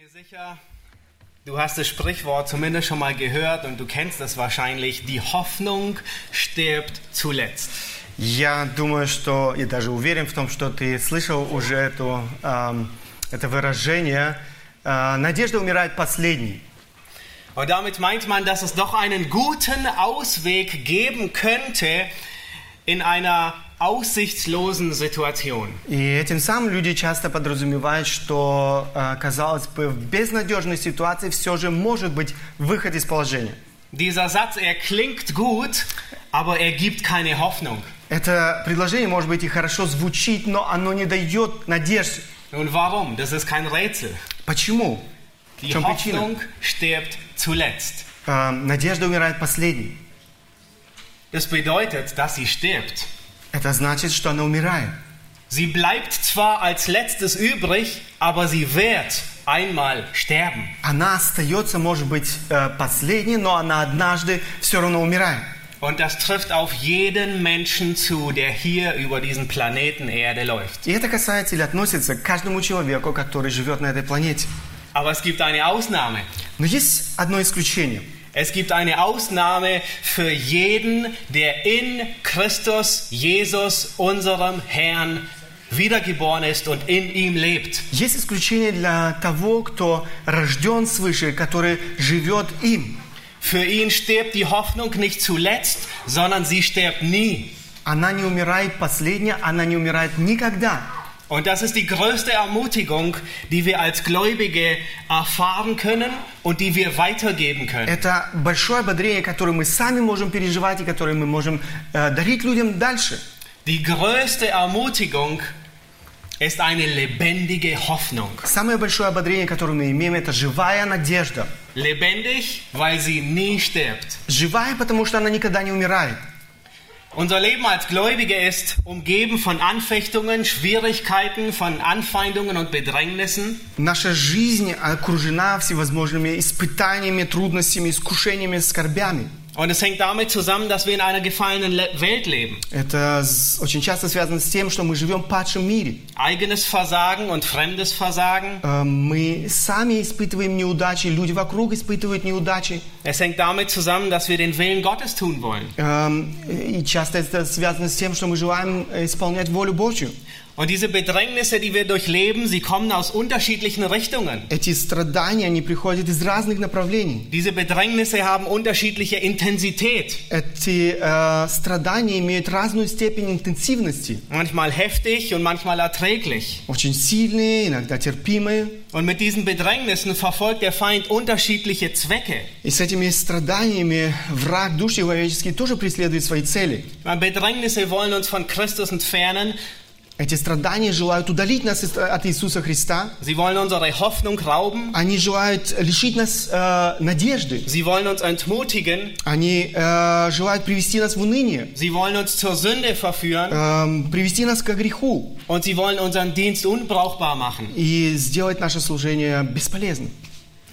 mir sicher, du hast das Sprichwort zumindest schon mal gehört und du kennst es wahrscheinlich. Die Hoffnung stirbt zuletzt. Я думаю, что, и даже уверен в том, что ты слышал уже эту, эм, это выражение э, «надежда умирает последней». Und damit meint man, dass es doch einen guten Ausweg geben könnte in einer aussichtslosen Situation. И этим самым люди часто подразумевают, что, э, казалось бы, в безнадежной ситуации все же может быть выход из положения. Dieser Satz, er klingt gut, aber er gibt keine Hoffnung. Это предложение, может быть, и хорошо звучит, но оно не дает надежды. Nun warum? Das ist kein Rätsel. Почему? Die? Hoffnung stirbt zuletzt. Э, надежда умирает последней. Das bedeutet, dass sie stirbt. Это значит, что она умирает. Sie bleibt zwar als letztes übrig, aber sie wird einmal sterben. Она остается, может быть, э, последней, но она однажды все равно умирает. Und das trifft auf jeden Menschen zu, der hier über diesen Planeten Erde läuft. И это касается или относится к каждому человеку, который живет на этой планете. Aber es gibt eine Ausnahme. Но есть одно исключение. Es gibt eine Ausnahme für jeden, der in Christus Jesus, unserem Herrn, wiedergeboren ist und in ihm lebt. Есть исключение для того, кто рожден свыше, который живет им. Für ihn stirbt die Hoffnung nicht zuletzt, sondern sie stirbt nie. Она не умирает последняя, она не умирает никогда. Und das ist die größte Ermutigung, die wir als Gläubige erfahren können und die wir weitergeben können. Это большое ободрение, которое мы сами можем переживать и которое мы можем э, дарить людям дальше. Die größte Ermutigung ist eine lebendige Hoffnung. Самое большое ободрение, которое мы имеем, это живая надежда. Lebendig, weil sie nie stirbt. Живая, потому что она никогда не умирает. Unser Leben als Gläubige ist umgeben von Anfechtungen, Schwierigkeiten, von Anfeindungen und Bedrängnissen. Наша жизнь окружена всевозможными испытаниями, трудностями, искушениями, скорбями. Und es hängt damit zusammen, dass wir in einer gefallenen Le Welt leben. Это с- очень часто связано с тем, что мы живем в падшем мире. Eigenes Versagen und fremdes Versagen. Э, Мы сами испытываем неудачи, люди вокруг испытывают неудачи. Es hängt damit zusammen, dass wir den Willen Gottes tun wollen. Эм, И часто это связано с тем, что мы желаем э, исполнять волю Божью. Und diese Bedrängnisse, die wir durchleben, sie kommen aus unterschiedlichen Richtungen. Эти страдания, они приходят из разных направлений. Diese Bedrängnisse haben unterschiedliche Intensität. Эти э, страдания имеют разную степень интенсивности. Manchmal heftig und manchmal erträglich. Очень сильные, иногда терпимые. Und mit diesen Bedrängnissen verfolgt der Feind unterschiedliche Zwecke. И с этими страданиями враг душ человеческий тоже преследует свои цели. Weil Bedrängnisse wollen uns von Christus entfernen. Эти страдания желают удалить нас от Иисуса Христа. Sie wollen unsere Hoffnung rauben. Они желают лишить нас э, надежды. Sie wollen uns entmutigen. Они э, желают привести нас в уныние, Sie wollen uns zur Sünde verführen. эм, привести нас к греху Und sie wollen unseren Dienst unbrauchbar machen. и сделать наше служение бесполезным.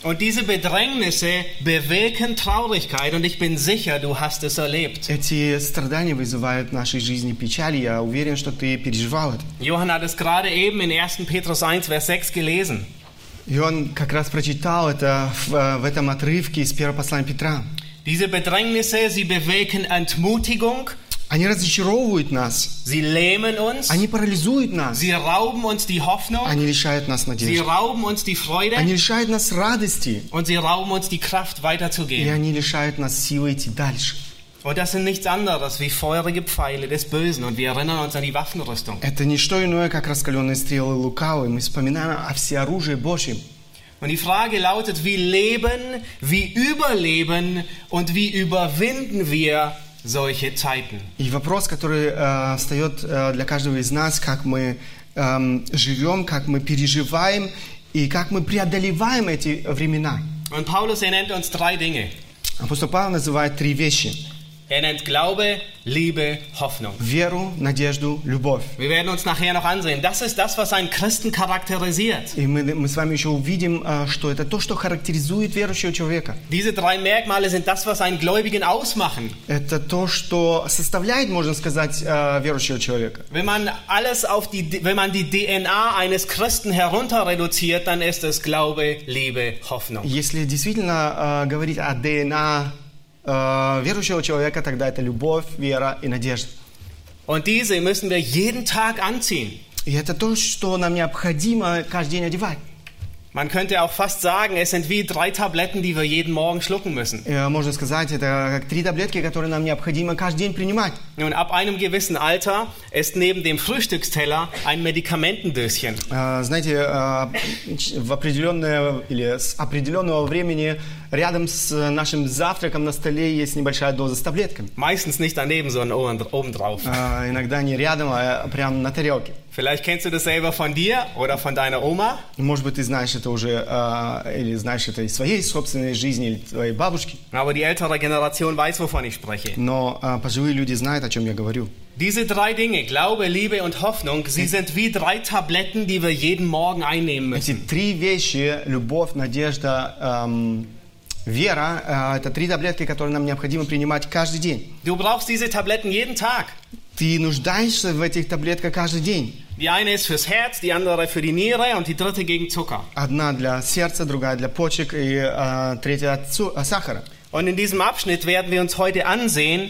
Und diese Bedrängnisse bewirken Traurigkeit. Und ich bin sicher, du hast es erlebt. Эти страдания вызывают в нашей жизни печаль, и я уверен, что ты переживал это. Johann hat es gerade eben in 1. Petrus 1, Vers 6 gelesen. И он как раз прочитал это в, э, в этом отрывке из первого послания Петра. Diese Bedrängnisse, sie bewirken Entmutigung. Они разочаровывают нас, Sie lähmen uns. они парализуют нас, Sie rauben uns die Hoffnung. они лишают нас Sie надежды, rauben uns die Freude. они лишают нас радости, Und sie rauben uns die Kraft и weiterzugehen. они лишают нас силы идти дальше. Und das sind nichts anderes wie feurige Pfeile des Bösen. Und wir erinnern uns an die Waffenrüstung. Это не что иное, как раскаленные стрелы лукавые. Мы вспоминаем о всеоружии Божьем. Und die Frage lautet, wie leben, wie überleben und wie überwinden wir solche Zeiten? И вопрос, который э, встает э, для каждого из нас, как мы эм, живем, как мы переживаем и как мы преодолеваем эти времена. Und Paulus, er nennt uns drei Dinge. Апостол Павел называет три вещи. Er nennt Glaube, Liebe, Hoffnung. Веру, надежду, любовь. Wir werden uns nachher noch ansehen. Das ist das, was einen Christen charakterisiert. И мы, мы с вами еще увидим, а, что это то, что характеризует верующего человека. Diese drei Merkmale sind das, was einen Gläubigen ausmachen. Это то, что составляет, можно сказать, а, верующего человека. Wenn man alles auf die, wenn man die DNA eines Christen herunter reduziert, dann ist es Glaube, Liebe, Hoffnung. Если действительно а, говорить о ДНА а, верующего человека, тогда это любовь, вера и надежда. Und diese müssen wir jeden Tag anziehen. И это то, что нам необходимо каждый день одевать. Man könnte auch fast sagen, es sind wie drei Tabletten, die wir jeden Morgen schlucken müssen. Э, Можно сказать, это как три таблетки, которые нам необходимо каждый день принимать. Nun, ab einem gewissen Alter ist neben dem Frühstücksteller ein Medikamentendöschen. А, Знаете, а, ч- в определенное или с определенного времени рядом с нашим завтраком на столе есть небольшая доза с таблетками. Meistens nicht daneben, sondern oben obendrauf. А, Иногда не рядом, а прямо на тарелке. Vielleicht kennst du das selber von dir oder von deiner Oma. Может быть, ты знаешь это уже, а, или знаешь это из своей собственной жизни, или твоей бабушки. Aber die ältere Generation weiß, wovon ich spreche. Но а, пожилые люди знают, о чем я говорю. Diese drei Dinge, Glaube, Liebe und Hoffnung, sie sind wie drei Tabletten, die wir jeden Morgen einnehmen Эти müssen. три вещи, любовь, надежда, ам, вера, а, это три таблетки, которые нам необходимо принимать каждый день. Du brauchst diese Tabletten jeden Tag. Ты нуждаешься в этих таблетках каждый день. Die eine ist fürs Herz, die andere für die Niere und die dritte gegen Zucker. Одна для сердца, другая для почек и а, третья от цу- а, сахара. Und in diesem Abschnitt werden wir uns heute ansehen,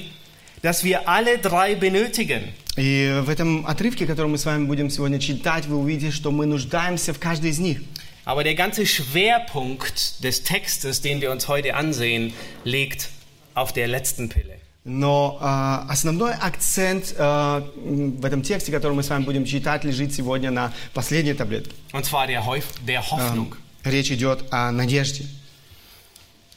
dass wir alle drei benötigen. И в этом отрывке, который мы с вами будем сегодня читать, вы увидите, что мы нуждаемся в каждой из них. Aber der ganze Schwerpunkt des Textes, den wir uns heute ansehen, liegt auf der letzten Pille. Но а, основной акцент м, в этом тексте, который мы с вами будем читать, лежит сегодня на последней таблетке. Und zwar der, Häuf der Hoffnung. Речь идет о надежде.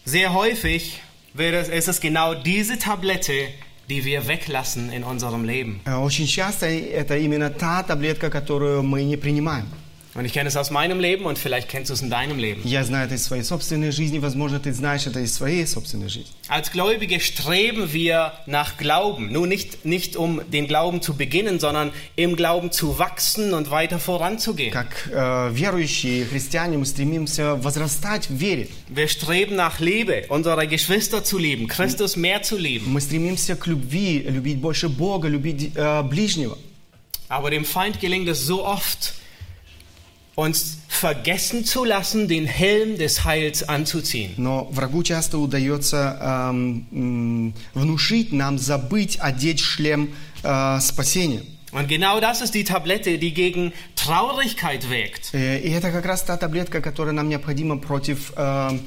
Sehr häufig wird ist es genau diese Tablette, die wir weglassen in unserem Leben. Э, Очень часто это именно та таблетка, которую мы не принимаем. Und ich kenne es aus meinem Leben und vielleicht kennst du es in deinem Leben. Я знаю это из своей собственной жизни, возможно, ты знаешь это из своей собственной жизни. Als Gläubige streben wir nach Glauben. Nun nicht, nicht um den Glauben zu beginnen, sondern im Glauben zu wachsen und weiter voranzugehen. Как э, верующие христиане мы стремимся возрастать в вере. Wir streben nach Liebe, unsere Geschwister zu lieben, Christus mehr zu lieben. Мы стремимся к любви, любить больше Бога, любить э, ближнего. Aber dem Feind gelingt es so oft, uns vergessen zu lassen, den Helm des Heils anzuziehen. Но врагу часто удается эм, м, внушить нам забыть одеть шлем э, спасения. Und genau das ist die Tablette, die gegen Traurigkeit wirkt. Э, И это как раз та таблетка, которая нам необходима против э, э,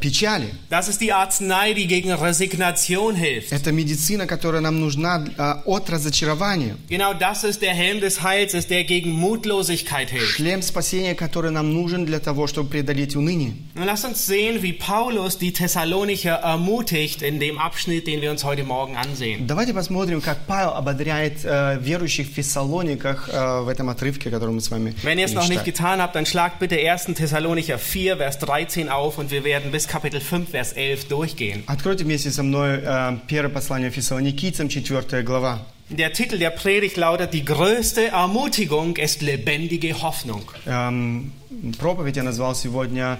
печали. Das ist die Arznei, die gegen Resignation hilft. Это медицина, которая нам нужна э, от разочарования. Genau das ist der Helm des Heils, ist der gegen Mutlosigkeit hilft. Шлем спасения, который нам нужен для того, чтобы преодолеть уныние. Nun lass uns sehen, wie Paulus die Thessalonicher ermutigt in dem Abschnitt, den wir uns heute Morgen ansehen. Давайте посмотрим, как Павел ободряет э, верующих в Фессалониках э, в этом отрывке, который мы с вами Wenn ihr es будем noch nicht читать. getan habt, dann schlagt bitte 1. Thessalonicher 4, Vers 13 auf und wir werden bis Kapitel 5, Vers 11 durchgehen. Откройте вместе со мной э, первое послание Фессалоникийцам, 4 глава. Der Titel der Predigt lautet, die größte Ermutigung ist lebendige Hoffnung. Эм, проповедь я назвал сегодня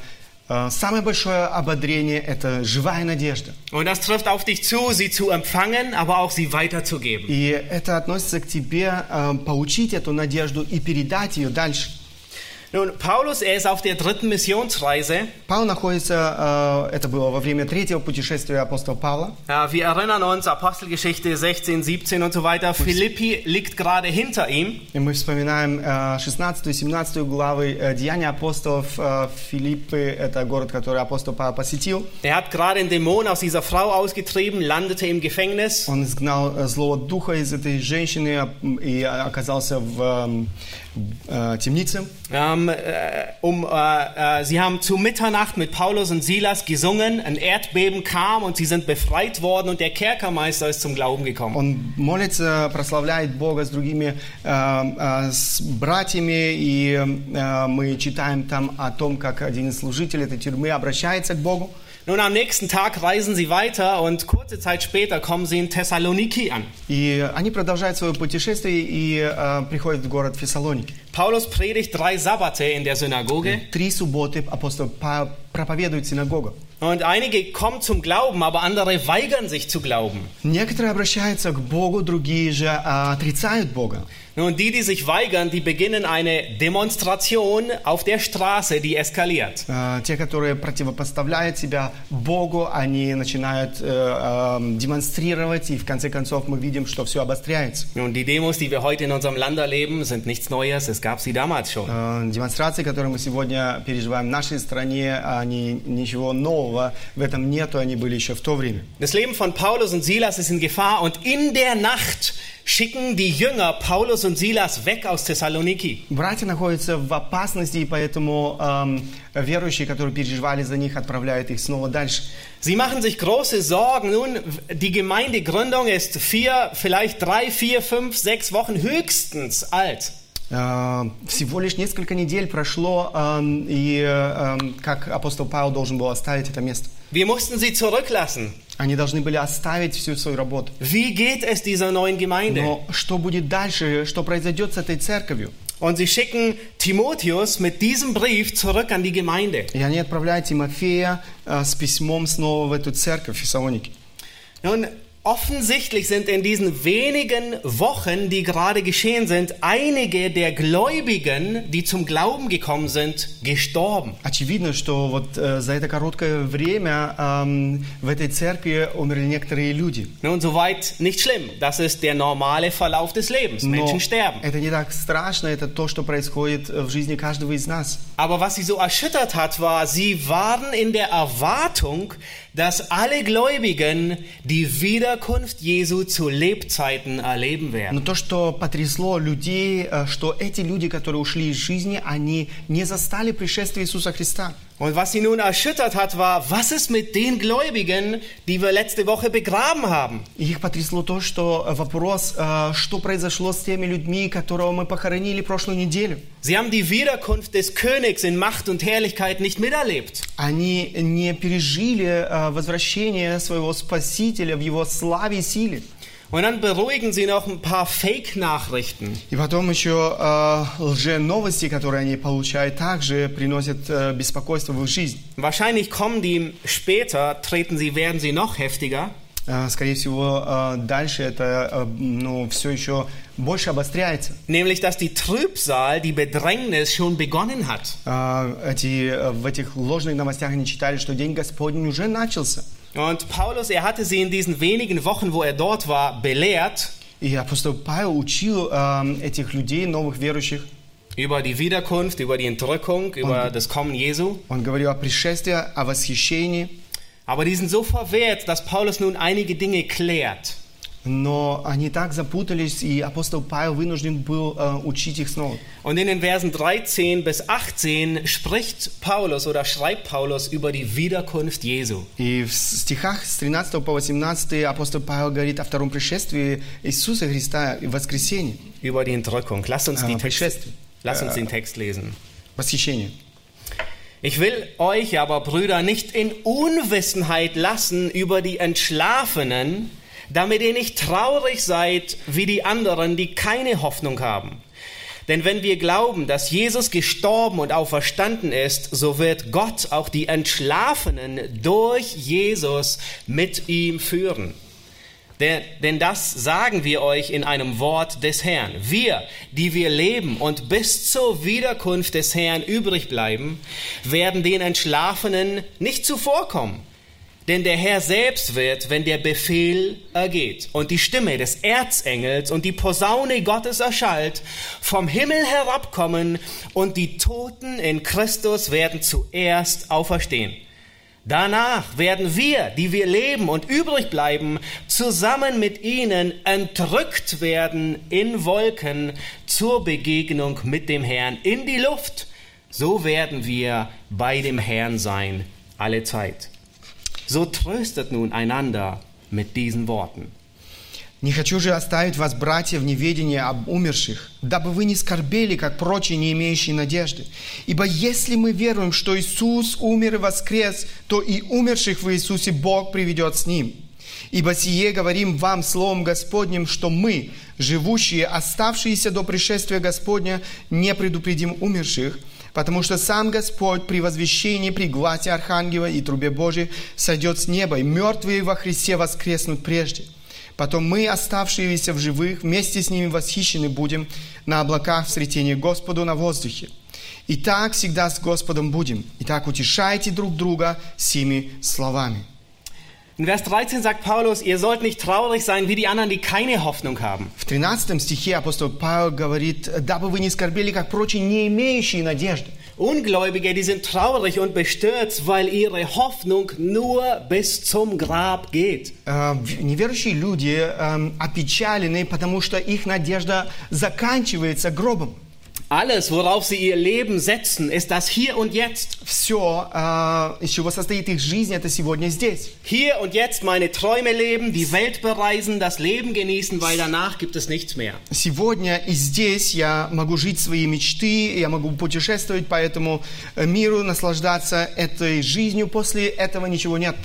э, «Самое большое ободрение – это живая надежда». Und das trifft auf dich zu, sie zu empfangen, aber auch sie weiterzugeben. И это относится к тебе э, получить эту надежду и передать ее дальше. Nun, Paulus, er ist auf der dritten Missionsreise. Павел находится, э, это было во время третьего путешествия апостола Павла. Ja, wir erinnern uns, Apostelgeschichte 16, 17 und so weiter. Philippi liegt gerade hinter ihm. И мы вспоминаем э, 16 и 17 главы э, Деяния апостолов э, Филиппы, это город, который апостол Павел посетил. Er hat gerade einen Dämon aus dieser Frau ausgetrieben, landete im Gefängnis. Он изгнал э, злого духа из этой женщины э, и оказался в, э, темнице. Ähm, äh, um, äh, äh, sie haben zu Mitternacht mit Paulus und Silas gesungen, ein Erdbeben kam und sie sind befreit worden und der Kerkermeister ist zum Glauben gekommen. Он молится, прославляет Бога с другими э, э, с братьями, и э, мы читаем там о том, как один из служителей этой тюрьмы обращается к Богу. Nun am nächsten Tag reisen sie weiter und kurze Zeit später kommen sie in Thessaloniki an. И они продолжают свое путешествие и э, приходят в город Фессалоники. Paulus predigt drei Sabbate in der Synagoge Три субботы апостол Павел проповедует в синагогах. und einige kommen zum Glauben, aber andere weigern sich zu glauben. Некоторые обращаются к Богу, другие же э, отрицают Бога. Nun, die, die sich weigern, die beginnen eine Demonstration auf der Straße, die eskaliert. Э, Те, которые противопоставляют себя Богу, они начинают э, э, демонстрировать, и в конце концов мы видим, что все обостряется. Nun, die Demos, die wir heute in unserem Land erleben, sind nichts Neues, es gab sie damals schon. Э, Демонстрации, которые мы сегодня переживаем в нашей стране, они ничего нового в этом нету, они были еще в то время. Das Leben von Paulus und Silas ist in Gefahr und in der Nacht schicken die Jünger Paulus und Silas weg aus Thessaloniki. Братья находятся в опасности, и поэтому эм, верующие, которые переживали за них, отправляют их снова дальше. Sie machen sich große Sorgen. Nun, die Gemeindegründung ist vier, vielleicht drei, vier, fünf, sechs Wochen höchstens alt. Э, Всего лишь несколько недель прошло, эм, и эм, как апостол Павел должен был оставить это место. Wir mussten sie zurücklassen. Они должны были оставить всю свою работу. Wie geht es dieser neuen Gemeinde? Но что будет дальше? Что произойдет с этой церковью? Und sie schicken Timotheus mit diesem Brief zurück an die Gemeinde. И они отправляют Тимофея э, с письмом снова в эту церковь в Фессалонике. Nun, offensichtlich sind in diesen wenigen Wochen, die gerade geschehen sind, einige der Gläubigen, die zum Glauben gekommen sind, gestorben. Очевидно, что вот э, за это короткое время эм, в этой церкви умерли некоторые люди. Nun, soweit nicht schlimm. Das ist der normale Verlauf des Lebens. Но Menschen sterben. это не так страшно, это то, что происходит в жизни каждого из нас. Aber was sie so erschüttert hat, war, sie waren in der Erwartung, dass alle Gläubigen die Wiederkunft Jesu zu Lebzeiten erleben Но werden. то, что потрясло людей, э, что эти люди, которые ушли из жизни, они не застали пришествие Иисуса Христа. Und was sie nun erschüttert hat, war, was ist mit den Gläubigen, die wir letzte Woche begraben haben? И Их потрясло то, что вопрос, э, что произошло с теми людьми, которого мы похоронили прошлую неделю. Sie haben die Wiederkunft des Königs in Macht und Herrlichkeit nicht miterlebt. Они не пережили э, возвращение своего Спасителя в его славе и силе. Und dann beruhigen sie noch ein paar Fake-Nachrichten. И потом еще э, лже-новости, которые они получают, также приносят э, беспокойство в их жизнь. Wahrscheinlich kommen die später, treten sie, werden sie noch heftiger. Э, скорее всего, э, дальше это э, ну, все еще больше обостряется. Nämlich, dass die Trübsal, die Bedrängnis schon begonnen hat. Э, эти, э, в этих ложных новостях они читали, что День Господень уже начался. Und Paulus, er hatte sie in diesen wenigen Wochen, wo er dort war, belehrt И апостол Павел учил э, этих людей, новых верующих, über die Wiederkunft, über die Entrückung, über das Kommen Jesu. он говорил о пришествии, о восхищении, Aber die sind so verwehrt, dass Paulus nun einige Dinge klärt. но они так запутались, и апостол Павел вынужден был э, учить их снова. Und in den Versen 13 bis 18 spricht Paulus oder schreibt Paulus über die Wiederkunft Jesu. И в стихах с 13 по 18 апостол Павел говорит о втором пришествии Иисуса Христа и воскресении, Über die Entrückung. Lass uns, die äh, Text, пришествии, lass uns den Text lesen. восхищение. Ich will euch aber, Brüder, nicht in Unwissenheit lassen über die Entschlafenen, damit ihr nicht traurig seid wie die anderen, die keine Hoffnung haben. Denn wenn wir glauben, dass Jesus gestorben und auferstanden ist, so wird Gott auch die Entschlafenen durch Jesus mit ihm führen. Denn, das sagen wir euch in einem Wort des Herrn. Wir, die wir leben und bis zur Wiederkunft des Herrn übrig bleiben, werden den Entschlafenen nicht zuvorkommen. Denn der Herr selbst wird, wenn der Befehl ergeht und die Stimme des Erzengels und die Posaune Gottes erschallt, vom Himmel herabkommen und die Toten in Christus werden zuerst auferstehen. Danach werden wir, die wir leben und übrig bleiben, zusammen mit ihnen entrückt werden in Wolken zur Begegnung mit dem Herrn in die Luft. So werden wir bei dem Herrn sein alle Zeit. So tröstet nun einander mit diesen Worten. Не хочу же оставить вас, братья, в неведении об умерших, дабы вы не скорбели, как прочие, не имеющие надежды. Ибо если мы веруем, что Иисус умер и воскрес, то и умерших в Иисусе Бог приведет с Ним. Ибо сие говорим вам Словом Господним, что мы, живущие, оставшиеся до пришествия Господня, не предупредим умерших, потому что сам Господь при возвещении, при гласе Архангела и трубе Божией сойдет с неба, и мертвые во Христе воскреснут прежде. Потом мы, оставшиеся в живых, вместе с ними восхищены будем на облаках в сретении Господу на воздухе. И так всегда с Господом будем. Итак, утешайте друг друга сими словами. In Vers 13 sagt Paulus, ihr sollt nicht traurig sein wie die anderen, die keine Hoffnung haben. В 13 стихе апостол Павел говорит, дабы вы не скорбели, как прочие, не имеющие надежды. Ungläubige, die sind traurig und bestürzt, weil ihre Hoffnung nur bis zum Grab geht. Э, Неверующие люди э, опечалены, потому что их надежда заканчивается гробом. Alles, worauf sie ihr Leben setzen, ist das Hier und Jetzt. Все, э, из чего состоит их жизнь, это сегодня здесь. Hier und jetzt meine Träume leben, die Welt bereisen, das Leben genießen, weil danach gibt es nichts mehr. Сегодня и здесь я могу жить свои мечты, я могу путешествовать по этому э, миру, наслаждаться этой жизнью. После этого ничего нет.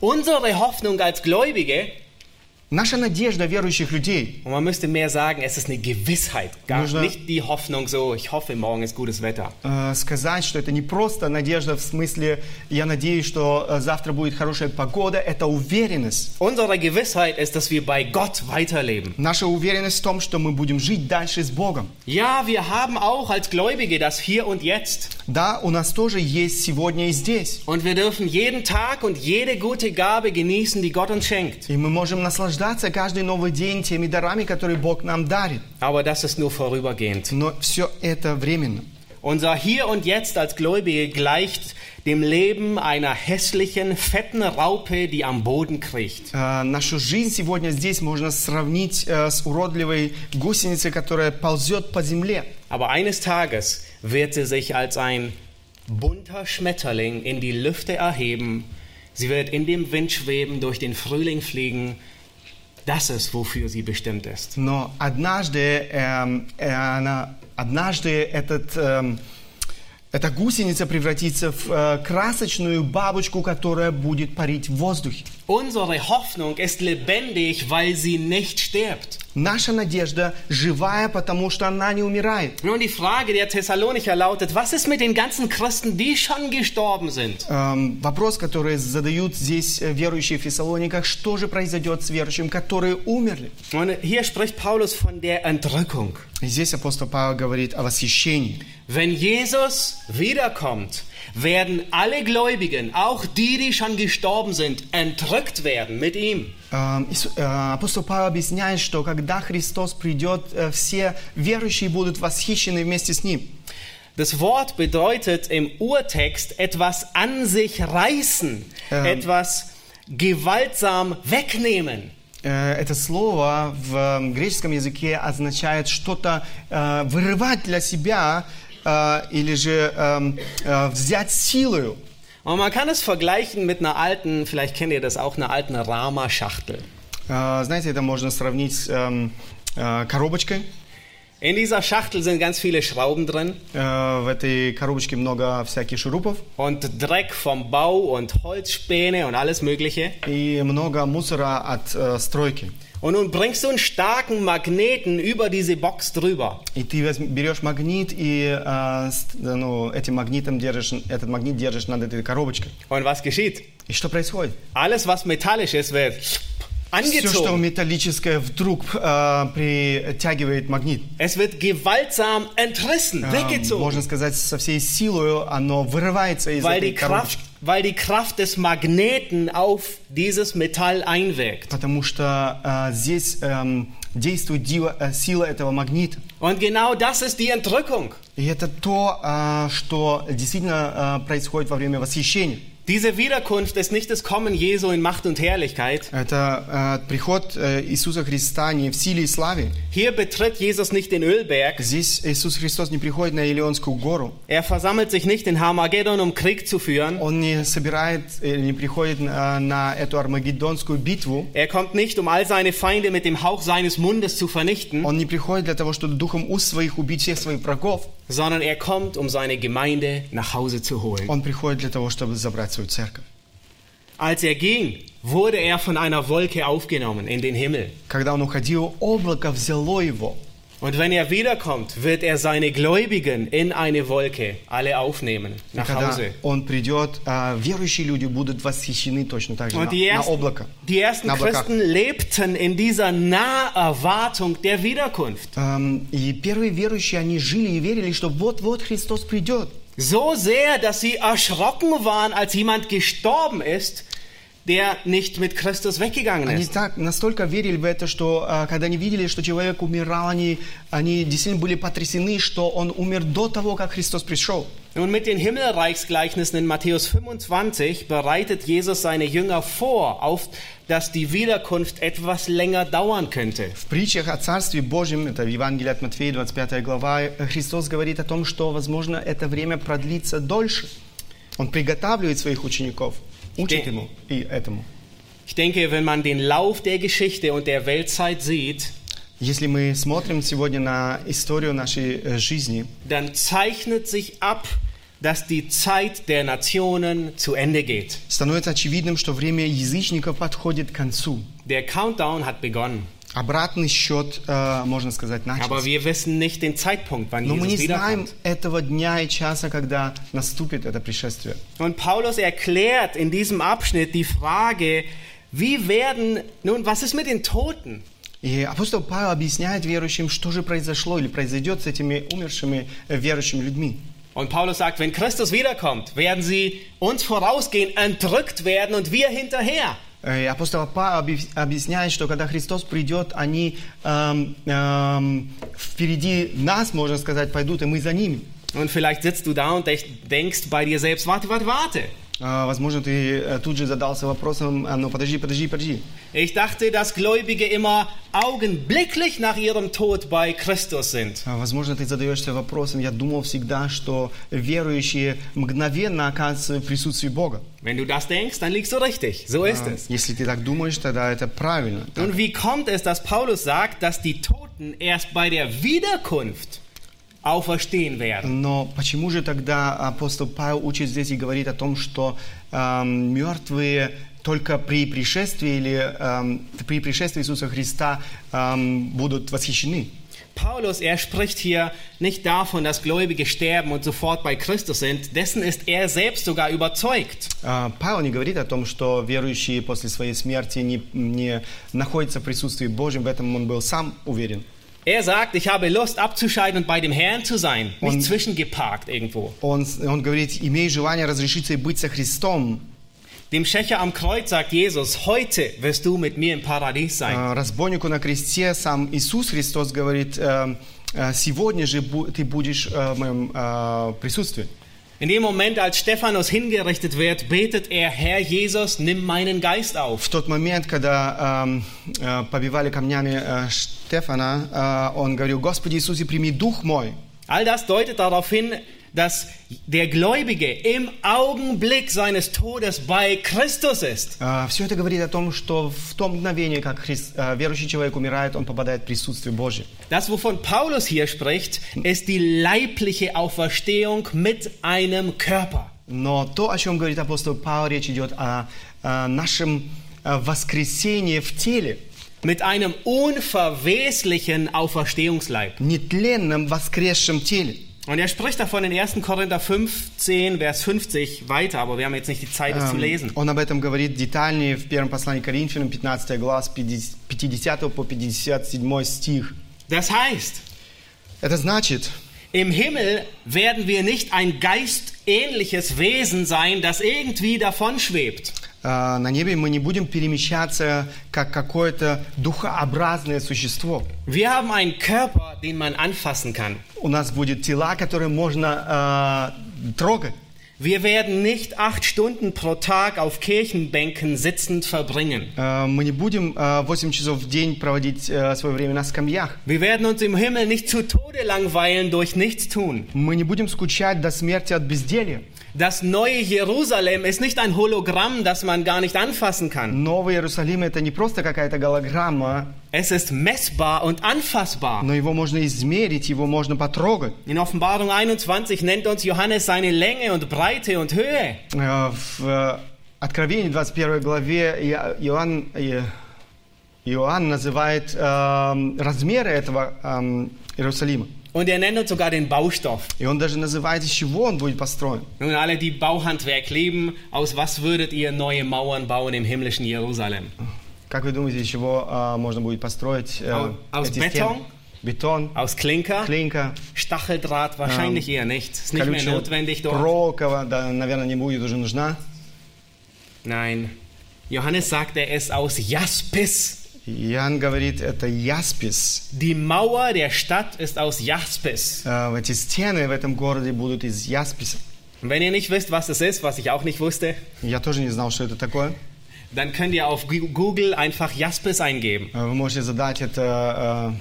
Unsere Hoffnung als Gläubige, Наша надежда верующих людей, und man müsste mehr sagen, es ist eine Gewissheit, gar Нужно- nicht die Hoffnung so, ich hoffe, morgen ist gutes Wetter. э, сказать, что это не просто надежда в смысле, я надеюсь, что э, завтра будет хорошая погода, это уверенность. Unsere Gewissheit ist, dass wir bei Gott weiterleben. Наша уверенность в том, что мы будем жить дальше с Богом. Ja, wir haben auch als Gläubige das Hier und Jetzt. Да, у нас тоже есть сегодня и здесь. Und wir dürfen jeden Tag und jede gute Gabe genießen, die Gott uns schenkt. И мы можем наслаждаться каждый новый день теми дарами, которые Бог нам дарит. Aber das ist nur vorübergehend. Но все это временно. Unser Hier und Jetzt als Gläubige gleicht dem Leben einer hässlichen, fetten Raupe, die am Boden kriecht. Э, нашу жизнь сегодня здесь можно сравнить э, с уродливой гусеницей, которая ползет по земле. Aber eines Tages wird sie sich als ein bunter Schmetterling in die Lüfte erheben. Sie wird in dem Wind schweben, durch den Frühling fliegen. Das ist, wofür sie bestimmt ist. Но однажды, эм, э, она, однажды этот, эм, эта гусеница превратится в э, красочную бабочку, которая будет парить в воздухе. Unsere Hoffnung ist lebendig, weil sie nicht stirbt. Наша надежда живая, потому что она не умирает. Nun die Frage der Thessalonicher lautet, was ist mit den ganzen Christen, die schon gestorben sind? Эм, вопрос, который задают здесь э, верующие в Фессалониках, что же произойдет с верующими, которые умерли? Und hier spricht Paulus von der Entrückung. Здесь апостол Павел говорит о восхищении. Wenn Jesus wiederkommt, werden alle Gläubigen, auch die, die schon gestorben sind, entrückt werden mit ihm. Эм, Ису- э, Апостол Павел объясняет, что когда Христос придет, э, все верующие будут восхищены вместе с Ним. Das Wort bedeutet im Urtext etwas an sich reißen, Ähm. etwas gewaltsam wegnehmen. Э, Это слово в э, греческом языке означает что-то э, вырывать для себя э, или же эм, э, взять силою. Und man kann es vergleichen mit einer alten, vielleicht kennt ihr das auch, einer alten Rama-Schachtel. Э, Знаете, это можно сравнить с эм, э, коробочкой. In dieser Schachtel sind ganz viele Schrauben drin Э, В этой коробочке много всяких шурупов und Dreck vom Bau und Holzspäne und alles Mögliche. и много мусора от э, стройки. Und nun bringst du einen starken Magneten über diese Box drüber. И ты возьм- берешь магнит и э, с- ну, этим магнитом держишь, этот магнит держишь над этой коробочкой. Und was geschieht? И что происходит? Alles, was metallisch ist, wird Все, что angezogen. металлическое, вдруг э, притягивает магнит. Es wird gewaltsam entrissen, Э, weggezogen. можно сказать, со всей силой оно вырывается из Weil этой die, Kraft, коробочки. weil die Kraft des Magneten auf dieses Metall einwirkt. Потому что э, здесь эм, действует дива- э, сила этого магнита. Und genau das ist die Entrückung. И это то, э, что действительно э, происходит во время восхищения. Diese Wiederkunft ist nicht das Kommen Jesu in Macht und Herrlichkeit. Это э, приход э, Иисуса Христа не в силе и славе. Hier betritt Jesus nicht den Ölberg. Здесь Иисус Христос не приходит на Илионскую гору. Er versammelt sich nicht in Harmageddon, um Krieg zu führen. Он не собирает, или не приходит э, на эту Армагеддонскую битву. Er kommt nicht, um all seine Feinde mit dem Hauch seines Mundes zu vernichten, Он не приходит для того, чтобы духом уст своих убить всех своих врагов. sondern er kommt, um seine Gemeinde nach Hause zu holen. Он приходит для того, чтобы забрать свою церковь. Als er ging, wurde er von einer Wolke aufgenommen in den Himmel. Когда он уходил, облако взяло его. Und wenn er wiederkommt, wird er seine Gläubigen in eine Wolke alle aufnehmen И nach когда Hause. он придет, а, верующие люди будут восхищены точно так же на, Und die на ersten, облако. die ersten на облаках. Christen lebten in dieser Naherwartung der Wiederkunft. Эм, И первые верующие, они жили и верили, что вот-вот Христос придет. So sehr, dass sie erschrocken waren, als jemand gestorben ist, der nicht mit Christus weggegangen Они ist. так настолько верили в это, что а, когда они видели, что человек умирал, они, они действительно были потрясены, что он умер до того, как Христос пришел. Nun mit den Himmelreichsgleichnissen in Matthäus 25 bereitet Jesus seine Jünger vor, auf dass die Wiederkunft etwas länger dauern könnte. В притчах о Царстве Божьем, это Евангелие от Матфея, 25 глава, э, Христос говорит о том, что, возможно, это время продлится дольше. Он приготавливает своих учеников, учит Де- ему и этому. Ich denke, wenn man den Lauf der Geschichte und der Weltzeit sieht, Если мы смотрим сегодня на историю нашей э, жизни, dann zeichnet sich ab, dass die Zeit der Nationen zu Ende geht. становится очевидным, что время язычников подходит к концу. Der Countdown hat begonnen, Обратный счет, э, можно сказать, aber начался. wir wissen nicht den Zeitpunkt, wann Но мы не Jesus знаем wiederkommt. этого дня и часа, когда наступит это пришествие. Und Paulus erklärt in diesem Abschnitt die Frage, wie werden, nun, was ist mit den Toten? И апостол Павел объясняет верующим, что же произошло или произойдет с этими умершими э, верующими людьми. Und Paulus sagt, wenn Christus wiederkommt, werden sie uns vorausgehen, entrückt werden und wir hinterher. Э, апостол Павел объяс- объясняет, что когда Христос придет, они эм, эм, впереди нас, можно сказать, пойдут, и мы за ними. Und vielleicht sitzt du da und denkst bei dir selbst, warte, warte, warte. А, Возможно, ты э, тут же задался вопросом, а, ну подожди, подожди, подожди. Ich dachte, dass Gläubige immer augenblicklich nach ihrem Tod bei Christus sind. А, Возможно, ты задаешься вопросом, я думал всегда, что верующие мгновенно оказываются в присутствии Бога. Wenn du das denkst, dann liegst du richtig. So ist А, es. Если ты так думаешь, тогда это правильно. Так. Und wie kommt es, dass Paulus sagt, dass die Toten erst bei der Wiederkunft auferstehen werden? Но почему же тогда апостол Павел учит здесь и говорит о том, что эм, мертвые только при пришествии или эм, при пришествии Иисуса Христа эм, будут восхищены? Paulus, er spricht hier nicht davon, dass Gläubige sterben und sofort bei Christus sind. Dessen ist er selbst sogar überzeugt. А, Павел не говорит о том, что верующие после своей смерти не, не находятся в присутствии Божьем, в этом он был сам уверен. Er sagt, ich habe Lust abzuscheiden und bei dem Herrn zu sein, nicht Und- zwischengeparkt irgendwo. Он, он говорит, имею желание разрешиться и быть со Христом. Dem Schächer am Kreuz sagt Jesus, heute wirst du mit mir im Paradies sein. А, Разбойнику на кресте сам Иисус Христос говорит, э, э, сегодня же бу- ты будешь э, в моем э, присутствии. In dem Moment, als Stephanus hingerichtet wird, betet er, Herr Jesus, nimm meinen Geist auf. В тот момент, когда эм, э, побивали камнями э, Штефана, э, он говорил, Господи Иисусе, прими дух мой. All das deutet darauf hin, dass der Gläubige im Augenblick seines Todes bei Christus ist. все это говорит о том, что в том мгновении, как Хрис- э, верующий человек умирает, он попадает в присутствие Божье. Das, wovon Paulus hier spricht, ist die leibliche Auferstehung mit einem Körper. Но то, о чем говорит апостол Павел, речь идет о, о нашем э, воскресении в теле, Mit einem unverweslichen Auferstehungsleib. нетленном воскресшем теле. Und er spricht davon in 1. Korinther 15, Vers 50 weiter, aber wir haben jetzt nicht die Zeit, es zu Эм, lesen. Он об этом говорит детальнее в первом послании к Коринфянам, 15 глава, с 50 по 57 стих. Das heißt, Это значит, im Himmel werden wir nicht ein geistähnliches Wesen sein, das irgendwie davonschwebt. э, На небе мы не будем перемещаться как какое-то духообразное существо. Wir haben einen Körper, den man anfassen kann. У нас будут тела, которые можно э, трогать. Wir werden nicht acht Stunden pro Tag auf Kirchenbänken sitzend verbringen. Э, Мы не будем 8 часов в день проводить свое время на скамьях. Wir werden uns im Himmel nicht zu Tode langweilen durch Nichtstun. Мы не будем скучать до смерти от безделья. Das neue Jerusalem ist nicht ein Hologramm, das man gar nicht anfassen kann. Новый Иерусалим это не просто какая-то голограмма, Es ist messbar und anfassbar. но его можно измерить, его можно потрогать. In Offenbarung 21 nennt uns Johannes seine Länge und Breite und Höhe. Э, В э, Откровении 21 главе Ио- Иоанн, э, Иоанн называет э, размеры этого э, Иерусалима. Und er nennt uns sogar den Baustoff. И он даже называет, из чего он будет построен. Nun, alle, die Bauhandwerk lieben, aus was würdet ihr neue Mauern bauen im himmlischen Jerusalem? Как вы думаете, из чего э, можно будет построить э, Au- aus эти Beton? стены? Бетон, Aus Klinker? клинка, Stacheldraht? Wahrscheinlich eher nicht. Ist nicht mehr колючая notwendig dort. проволока, да, наверное, не будет уже нужна. Nein. Johannes sagt, er ist aus Jaspis. Иоанн говорит, это яспис. Die Mauer der Stadt ist aus Jaspis. Э, эти стены в этом городе будут из ясписа. Und wenn ihr nicht wisst, was das ist, was ich auch nicht wusste, Я тоже не знал, что это такое. dann könnt ihr auf Gu- Google einfach Jaspis eingeben. Э, Вы можете задать это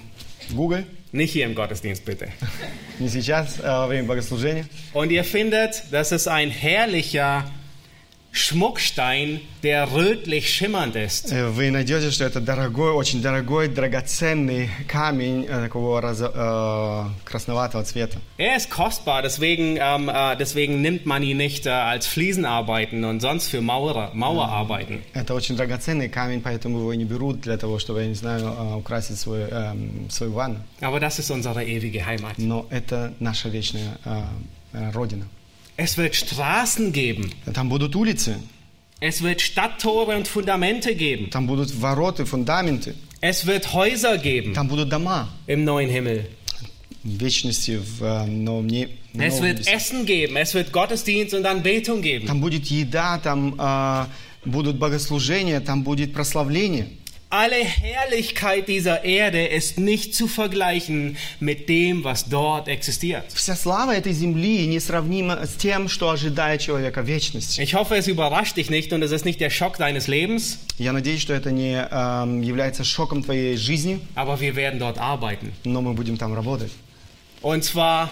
э, в Google, Nicht hier im Gottesdienst, bitte. не сейчас, а во время богослужения. Und ihr findet, das ist ein herrlicher Schmuckstein, der rötlich schimmernd ist. Э, Вы найдете, что это дорогой, очень дорогой, драгоценный камень э, такого розо- э, красноватого цвета. Er ist kostbar, deswegen, ähm, äh, deswegen nimmt man ihn nicht äh, als Fliesenarbeiten und sonst für Maurer, Mauerarbeiten. Это очень драгоценный камень, поэтому его не берут для того, чтобы, я не знаю, э, украсить свой, эм, свою ванну. Aber das ist unsere ewige Heimat. Но это наша вечная э, э, родина. Es wird Straßen geben. Там будут улицы, Es wird Stadttore und Fundamente geben. там будут вороты, фундаменты, Es wird Häuser geben там будут дома im neuen Himmel. в вечности, в э, новом не- Es новом wird небесе. Essen geben. Es wird Gottesdienst und Anbetung geben. Там будет еда, там э, будут богослужения, там будет прославление. Alle Herrlichkeit dieser Erde ist nicht zu vergleichen mit dem, was dort existiert. Вся слава этой земли несравнима с тем, что ожидает человека в вечности. Ich hoffe, es überrascht dich nicht und es ist nicht der Schock deines Lebens, Я надеюсь, что это не эм, является шоком твоей жизни, aber wir werden dort arbeiten. но мы будем там работать. Und zwar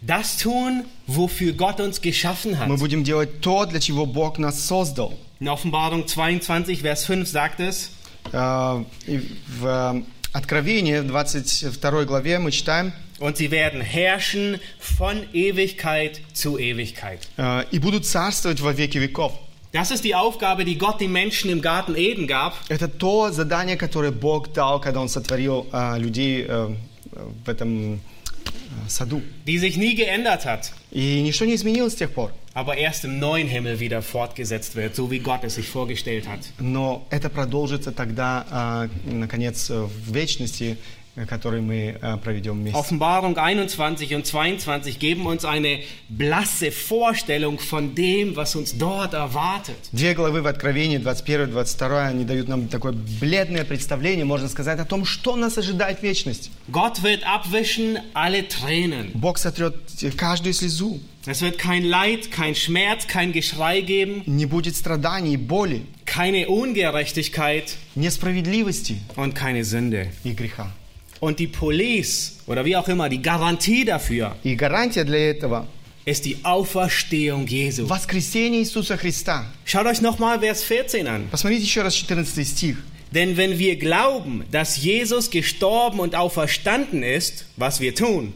das tun, wofür Gott uns geschaffen hat. Мы будем делать то, для чего Бог нас создал. In Offenbarung 22, Vers 5 sagt es, Э, и В э, Откровении, в 22 главе, мы читаем, und sie werden herrschen von Ewigkeit zu Ewigkeit. э, «И будут царствовать во веки веков». Das ist die Aufgabe, die Gott den Menschen im Garten Eden gab. Это то задание, которое Бог дал, когда Он сотворил э, людей э, в этом саду. die sich nie geändert hat, И ничто не изменилось с тех пор. aber erst im neuen Himmel wieder fortgesetzt wird, so wie Gott es sich vorgestellt hat. Но это продолжится тогда, э, наконец, э, в вечности, э, который мы э, проведем вместе. Offenbarung 21 und 22 geben uns eine blasse Vorstellung von dem, was uns dort erwartet. Две главы в Откровении, 21 и 22, они дают нам такое бледное представление, можно сказать, о том, что нас ожидает в вечности. Gott wird abwischen alle Tränen. Бог сотрет каждую слезу. Es wird kein Leid, kein Schmerz, kein Geschrei geben, Не будет страданий, боли, keine Ungerechtigkeit несправедливости und keine Sünde. и греха. Und die Police oder wie auch immer, die Garantie dafür И гарантия для этого ist die Auferstehung Jesu. – воскресение Иисуса Христа. Schaut euch nochmal Vers 14 an. Посмотрите еще раз 14 стих. Denn wenn wir glauben, dass Jesus gestorben und auferstanden ist, was wir tun,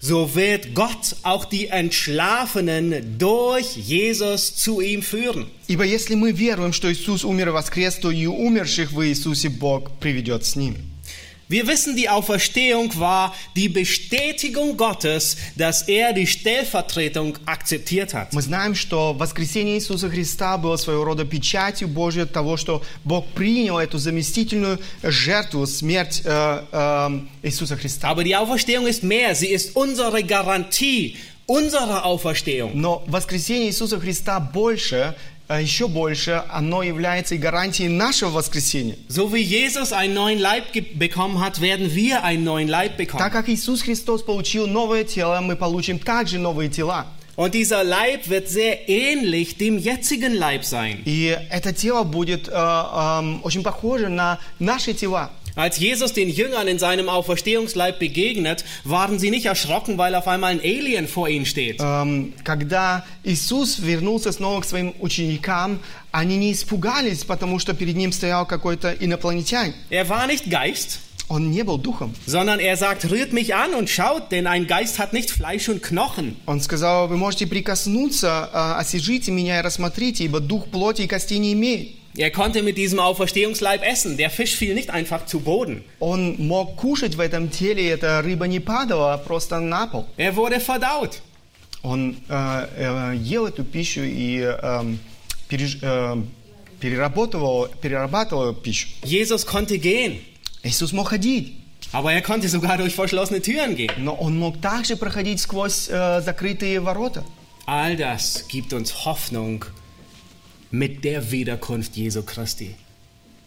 so wird Gott auch die Entschlafenen durch Jesus zu ihm führen. Ибо если мы веруем, что Иисус умер и воскрес, то и умерших в Иисусе Бог приведет с Ним. Wir wissen, die Auferstehung war die Bestätigung Gottes, dass er die Stellvertretung akzeptiert hat. Мы знаем, что воскресение Иисуса Христа было своего рода печатью Божьей от того, что Бог принял эту заместительную жертву, смерть э, э, Иисуса Христа. Aber die Auferstehung ist mehr. Sie ist unsere Garantie unserer Auferstehung. Но воскресение Иисуса Христа больше, э, еще больше, оно является и гарантией нашего воскресения. So wie Jesus einen neuen Leib ge- bekommen hat, werden wir einen neuen Leib Так как Иисус Христос получил новое тело, мы получим также новые тела. Und dieser Leib wird sehr ähnlich dem jetzigen Leib sein. И это тело будет э, эм, очень похоже на наши тела. Als Jesus den Jüngern in seinem Auferstehungsleib begegnet, waren sie nicht erschrocken, weil auf einmal ein Alien vor ihnen steht. Эм, когда Иисус вернулся снова к своим ученикам, они не испугались, потому что перед ним стоял какой-то инопланетянин. Er war nicht Geist, Он не был духом. sondern er sagt, rührt mich an und schaut, denn ein Geist hat nicht Fleisch und Knochen. Он сказал, вы можете прикоснуться, э, осижите меня и рассмотрите, ибо дух плоти и костей не имеет. Er konnte mit diesem Auferstehungsleib essen. Der Fisch fiel nicht einfach zu Boden. Он мог кушать в этом теле, и эта рыба не падала просто на пол. Er wurde verdaut. Он э, э, ел эту пищу и эм, переж- э, перерабатывал, перерабатывал пищу. Jesus konnte gehen, Иисус мог ходить, aber er konnte sogar durch verschlossene Türen gehen. но он мог также проходить сквозь э, закрытые ворота. All das gibt uns Hoffnung mit der Wiederkunft Jesu Christi.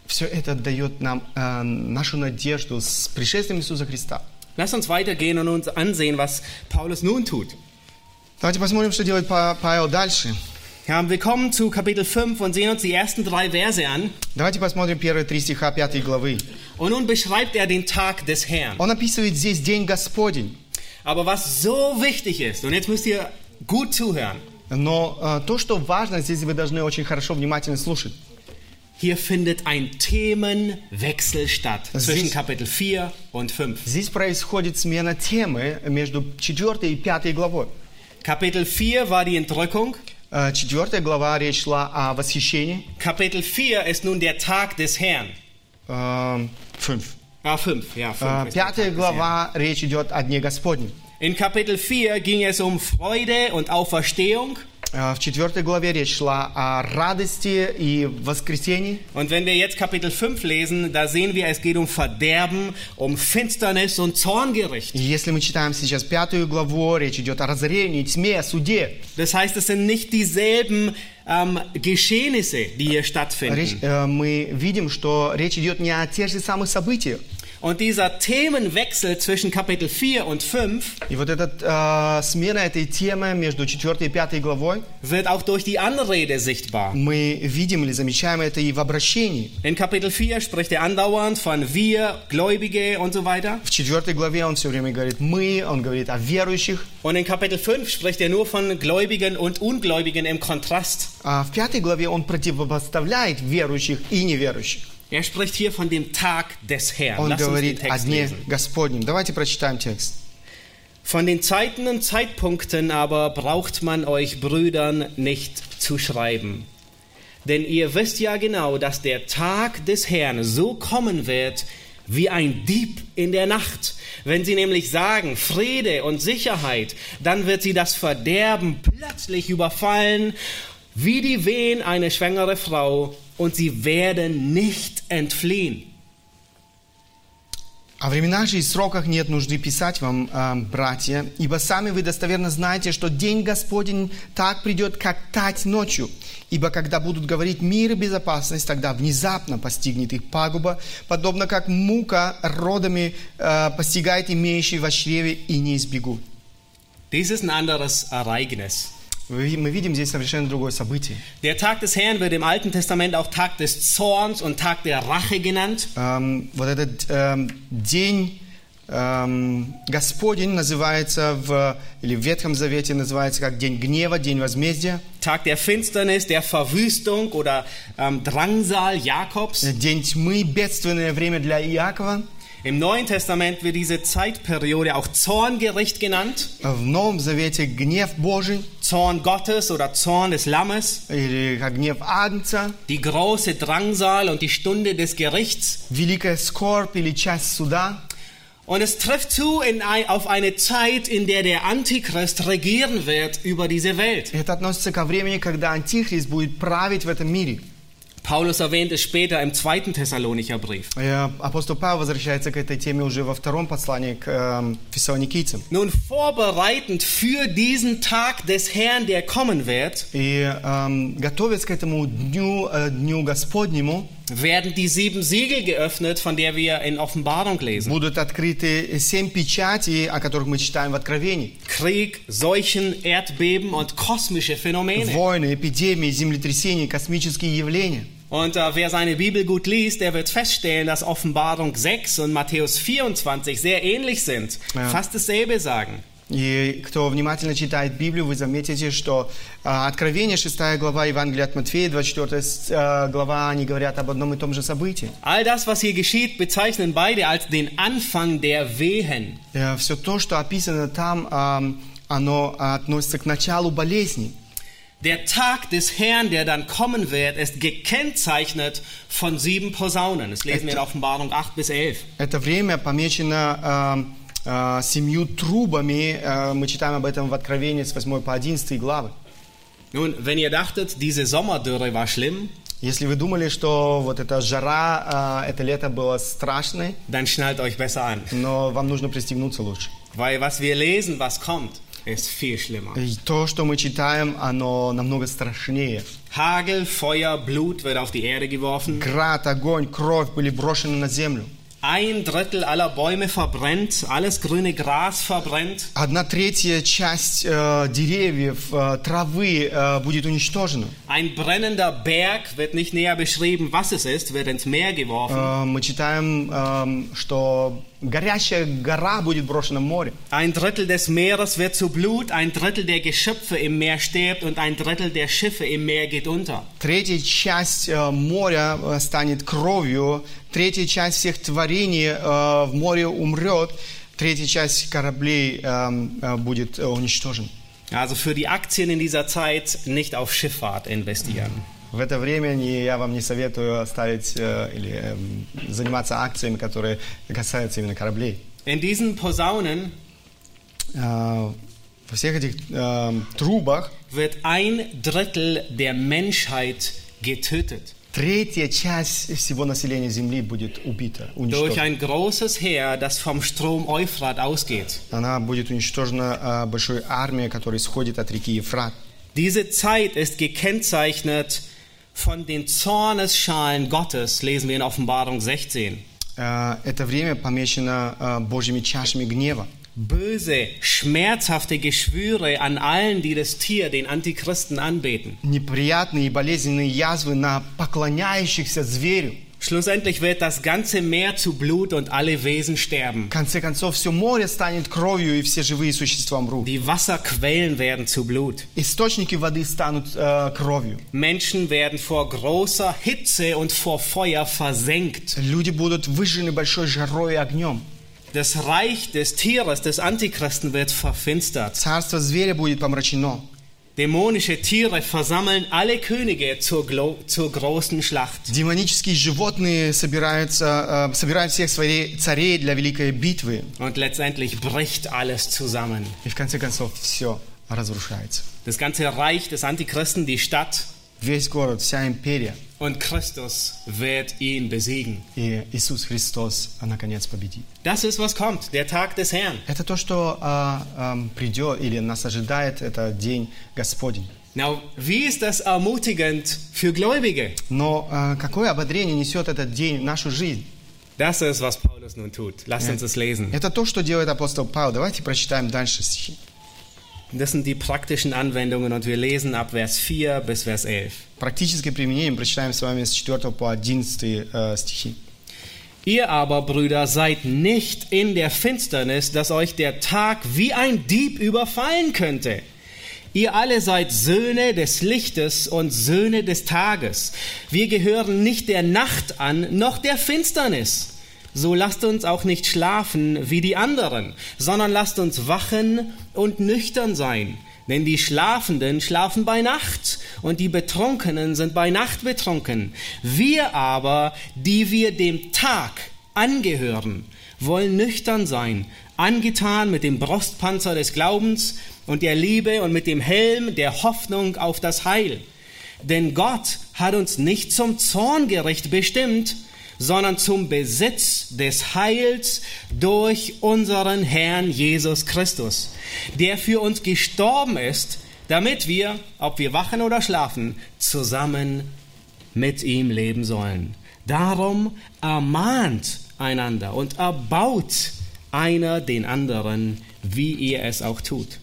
Все это дает нам э, нашу надежду с пришествием Иисуса Христа. Lass uns weitergehen und uns ansehen, was Paulus nun tut. Давайте посмотрим, что делает Па- Павел дальше. Ja, wir kommen zu Kapitel 5 und sehen uns die ersten drei Verse an. Давайте посмотрим первые три стиха пятой главы. Und nun beschreibt er den Tag des Herrn. Он описывает здесь День Господень. Aber was so wichtig ist, und jetzt müsst ihr gut zuhören, Но э, то, что важно, здесь вы должны очень хорошо, внимательно слушать. hier findet ein Themenwechsel statt zwischen Kapitel 4 und 5. Здесь происходит смена темы между четвертой и пятой главой. Kapitel 4 war die Entrückung. Э, Четвертая глава речь шла о восхищении. Kapitel 4 ist nun der Tag des Herrn. Э, Fünf. Ah, 5, ja, 5. Пятая глава речь идет о Дне Господнем. In Kapitel 4 ging es um Freude und Auferstehung. Э, В четвертой главе речь шла о радости и воскресении. Und wenn wir jetzt Kapitel 5 lesen, da sehen wir, es geht um Verderben, um Finsternis und Zorngericht. И если мы читаем сейчас пятую главу, речь идет о разорении, тьме, о суде. Das heißt, es sind nicht dieselben ähm, Geschehnisse, die hier Речь, stattfinden. э, мы видим, что речь идет не о тех же самых событиях. Und dieser Themenwechsel zwischen Kapitel 4 und 5 И вот эта э, смена этой темы между четвертой и пятой главой, wird auch durch die Anrede sichtbar. мы видим или замечаем это и в обращении. In Kapitel 4 spricht er andauernd von wir, Gläubige und so weiter. В четвертой главе он все время говорит «мы», он говорит о верующих. Und in Kapitel 5 spricht er nur von Gläubigen und Ungläubigen im Kontrast. А в пятой главе он противопоставляет верующих и неверующих. Er spricht hier von dem Tag des Herrn. Он Lass uns den говорит о Text Дне lesen. Господнем. Давайте прочитаем текст. Von den Zeiten und Zeitpunkten aber braucht man euch Brüdern nicht zu schreiben. Denn ihr wisst ja genau, dass der Tag des Herrn so kommen wird wie ein Dieb in der Nacht. Wenn sie nämlich sagen Friede und Sicherheit, dann wird sie das Verderben plötzlich überfallen, wie die Wehen eine schwangere Frau, und sie werden nicht entfliehen. О временах же и сроках нет нужды писать вам, э, братья, ибо сами вы достоверно знаете, что день Господень так придет, как тать ночью. Ибо когда будут говорить мир и безопасность, тогда внезапно постигнет их пагуба, подобно как мука родами э, постигает имеющий во чреве и не избегут. Dies ist ein anderes Ereignis. Вы- Мы видим здесь совершенно другое событие. Der Tag des Herrn wird im Alten Testament auch Tag des Zorns und Tag der Rache genannt. Эм, вот этот эм, день эм, Господень называется в, или в Ветхом Завете называется как день гнева, день возмездия. Tag der Finsternis, der Verwüstung oder ähm, Drangsal Jakobs. День тьмы, бедственное время для Иакова. Im Neuen Testament wird diese Zeitperiode auch Zorngericht genannt. В Новом Завете гнев Божий, Zorn Gottes oder Zorn des Lammes. или как гнев Агнца, Die große Drangsal und die Stunde des Gerichts. великая скорбь или часть суда. Und es trifft zu in ein, auf eine Zeit, in der der Antichrist regieren wird über diese Welt. Это относится ко времени, когда Антихрист будет править в этом мире. Paulus erwähnt es später im zweiten Thessalonicher Brief. Э, Апостол Павел возвращается к этой теме уже во втором послании к эм, фессалоникийцам. Nun vorbereitend für diesen Tag des Herrn, der kommen wird, И эм, готовясь к этому дню, э, дню Господнему, werden die sieben Siegel geöffnet, von der wir in Offenbarung lesen. будут открыты семь печатей, о которых мы читаем в Откровении. Krieg, Seuchen, Erdbeben und kosmische Phänomene. Войны, эпидемии, землетрясения, космические явления. Und äh, wer seine Bibel gut liest, der wird feststellen, dass Offenbarung 6 und Matthäus 24 sehr ähnlich sind. Ja. Fast dasselbe sagen. И кто внимательно читает Библию, вы заметите, что а, Откровение, 6 глава Евангелия от Матфея, 24 а, глава, они говорят об одном и том же событии. All das, was hier geschieht, bezeichnen beide als den Anfang der Wehen. Все то, что описано там, оно относится к началу болезни. Der Tag des Herrn, der dann kommen wird, ist gekennzeichnet von sieben Posaunen. Das lesen wir in Offenbarung 8 bis 11. Это время помечено а, семью трубами. А, мы читаем об этом в Откровении с 8 по 11 главы. Nun, wenn ihr dachtet, diese Sommerdürre war schlimm, Если вы думали, что вот эта жара, а, это лето было страшной, dann schnallt euch besser an. но вам нужно пристегнуться лучше. Weil was wir lesen, was kommt, ist viel schlimmer. То, что мы читаем, оно намного страшнее. Hagel, Feuer, Blut wird auf die Erde geworfen. Град, огонь, кровь были брошены на землю. Ein Drittel aller Bäume verbrennt, alles grüne Gras verbrennt. Одна третья часть э, деревьев, э, травы э, будет уничтожена. Ein brennender Berg wird nicht näher beschrieben, was es ist, wird ins Meer geworfen. Э, мы читаем, э, что горящая гора будет брошена в море. Ein Drittel des Meeres wird zu Blut, ein Drittel der Geschöpfe im Meer stirbt und ein Drittel der Schiffe im Meer geht unter. Третья часть э, моря э, станет кровью, третья часть всех творений э, в море умрет, третья часть кораблей э, э, будет э, уничтожена. Also für die Aktien in dieser Zeit nicht auf Schifffahrt investieren. В это время не- я вам не советую ставить э, или эм, заниматься акциями, которые касаются именно кораблей. In diesen Posaunen Э, во всех этих эм, трубах wird ein Drittel der Menschheit getötet. Третья часть всего населения Земли будет убита, Durch уничтожена. ein großes Heer, das vom Strom Euphrat ausgeht. Она будет уничтожена э, большой армией, которая исходит от реки Ефрат. Diese Zeit ist gekennzeichnet von den Zornesschalen Gottes, lesen wir in Offenbarung 16. Э, Это время помечено э, Божьими чашами гнева. Böse, schmerzhafte Geschwüre an allen, die das Tier, den Antichristen, anbeten. Неприятные и болезненные язвы на поклоняющихся зверю. Schlussendlich wird das ganze Meer zu Blut und alle Wesen sterben. В конце концов, все море станет кровью, и все живые существа умрут. Die Wasserquellen werden zu Blut. Источники воды станут э, кровью. Menschen werden vor großer Hitze und vor Feuer versenkt. Люди будут выжжены большой жарой и огнем. Das Reich des Tieres, des Antichristen, wird verfinstert. Царство зверя будет помрачено. Dämonische Tiere versammeln alle Könige zur, glo- zur großen Schlacht. Демонические животные собираются, э, собирают всех своих царей для великой битвы. Und letztendlich bricht alles zusammen. И в конце концов все разрушается. Das ganze Reich des Antichristen, die Stadt Весь город, вся империя. Und Christus wird ihn besiegen. И Иисус Христос, а, наконец, победит. Das ist, was kommt, der Tag des Herrn. Это то, что а, ам, придет или нас ожидает, это день Господень. Now, wie ist das ermutigend für Gläubige? Но а, какое ободрение несет этот день нашу жизнь? Das ist, was Paulus nun tut. Lasst uns es lesen. Это то, что делает апостол Павел. Давайте прочитаем дальше стихи. Das sind die praktischen Anwendungen und wir lesen ab Vers 4 bis Vers 11. Практическое применение мы прочитаем с вами с 4 по 11 э, стихи. Ihr aber, Brüder, seid nicht in der Finsternis, dass euch der Tag wie ein Dieb überfallen könnte. Ihr alle seid Söhne des Lichtes und Söhne des Tages. Wir gehören nicht der Nacht an, noch der Finsternis. So lasst uns auch nicht schlafen wie die anderen, sondern lasst uns wachen und nüchtern sein. Denn die Schlafenden schlafen bei Nacht und die Betrunkenen sind bei Nacht betrunken. Wir aber, die wir dem Tag angehören, wollen nüchtern sein, angetan mit dem Brustpanzer des Glaubens und der Liebe und mit dem Helm der Hoffnung auf das Heil. Denn Gott hat uns nicht zum Zorngericht bestimmt, sondern zum Besitz des Heils durch unseren Herrn Jesus Christus, der für uns gestorben ist, damit wir, ob wir wachen oder schlafen, zusammen mit ihm leben sollen. Darum ermahnt einander und erbaut einer den anderen, wie ihr es auch tut.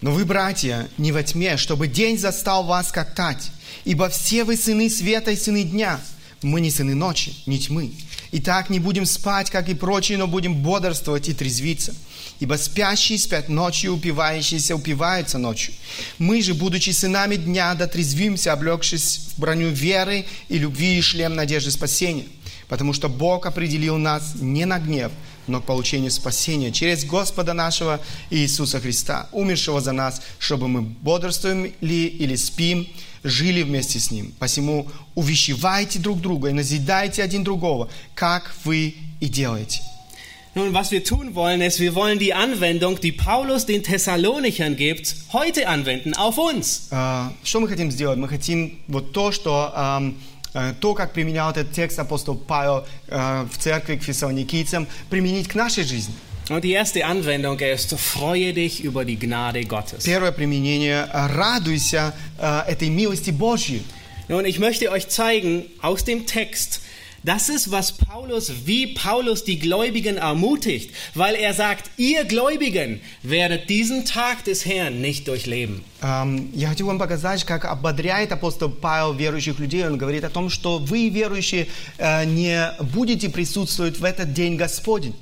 Но вы, братья, не во тьме, чтобы день застал вас как тать. Ибо все вы сыны света и сыны дня. Мы не сыны ночи, не тьмы. Итак, не будем спать, как и прочие, но будем бодрствовать и трезвиться. Ибо спящие спят ночью, упивающиеся упиваются ночью. Мы же, будучи сынами дня, дотрезвимся, облегшись в броню веры и любви и шлем надежды спасения. Потому что Бог определил нас не на гнев, но к получению спасения через Господа нашего Иисуса Христа, умершего за нас, чтобы мы бодрствуем ли или спим, жили вместе с Ним. Посему увещевайте друг друга и назидайте один другого, как вы и делаете. Nun, was wir tun wollen, ist, wir wollen die Anwendung, die Paulus den Thessalonichern gibt, heute anwenden auf uns. А, Что мы хотим сделать? Мы хотим вот то, что э, то, как применял этот текст апостол Павел э, в церкви к фессалоникийцам, применить к нашей жизни. Und die erste Anwendung ist, freue dich über die Gnade Gottes. Первое применение – радуйся э, этой милости Божьей. Nun, ich möchte euch zeigen aus dem Text, das ist, was Paulus, wie Paulus die Gläubigen ermutigt, weil er sagt, ihr Gläubigen werdet diesen Tag des Herrn nicht durchleben. Эм, Я хочу вам показать, как ободряет апостол Павел верующих людей. Он говорит о том, что вы, верующие, э, не будете присутствовать в этот день Господень.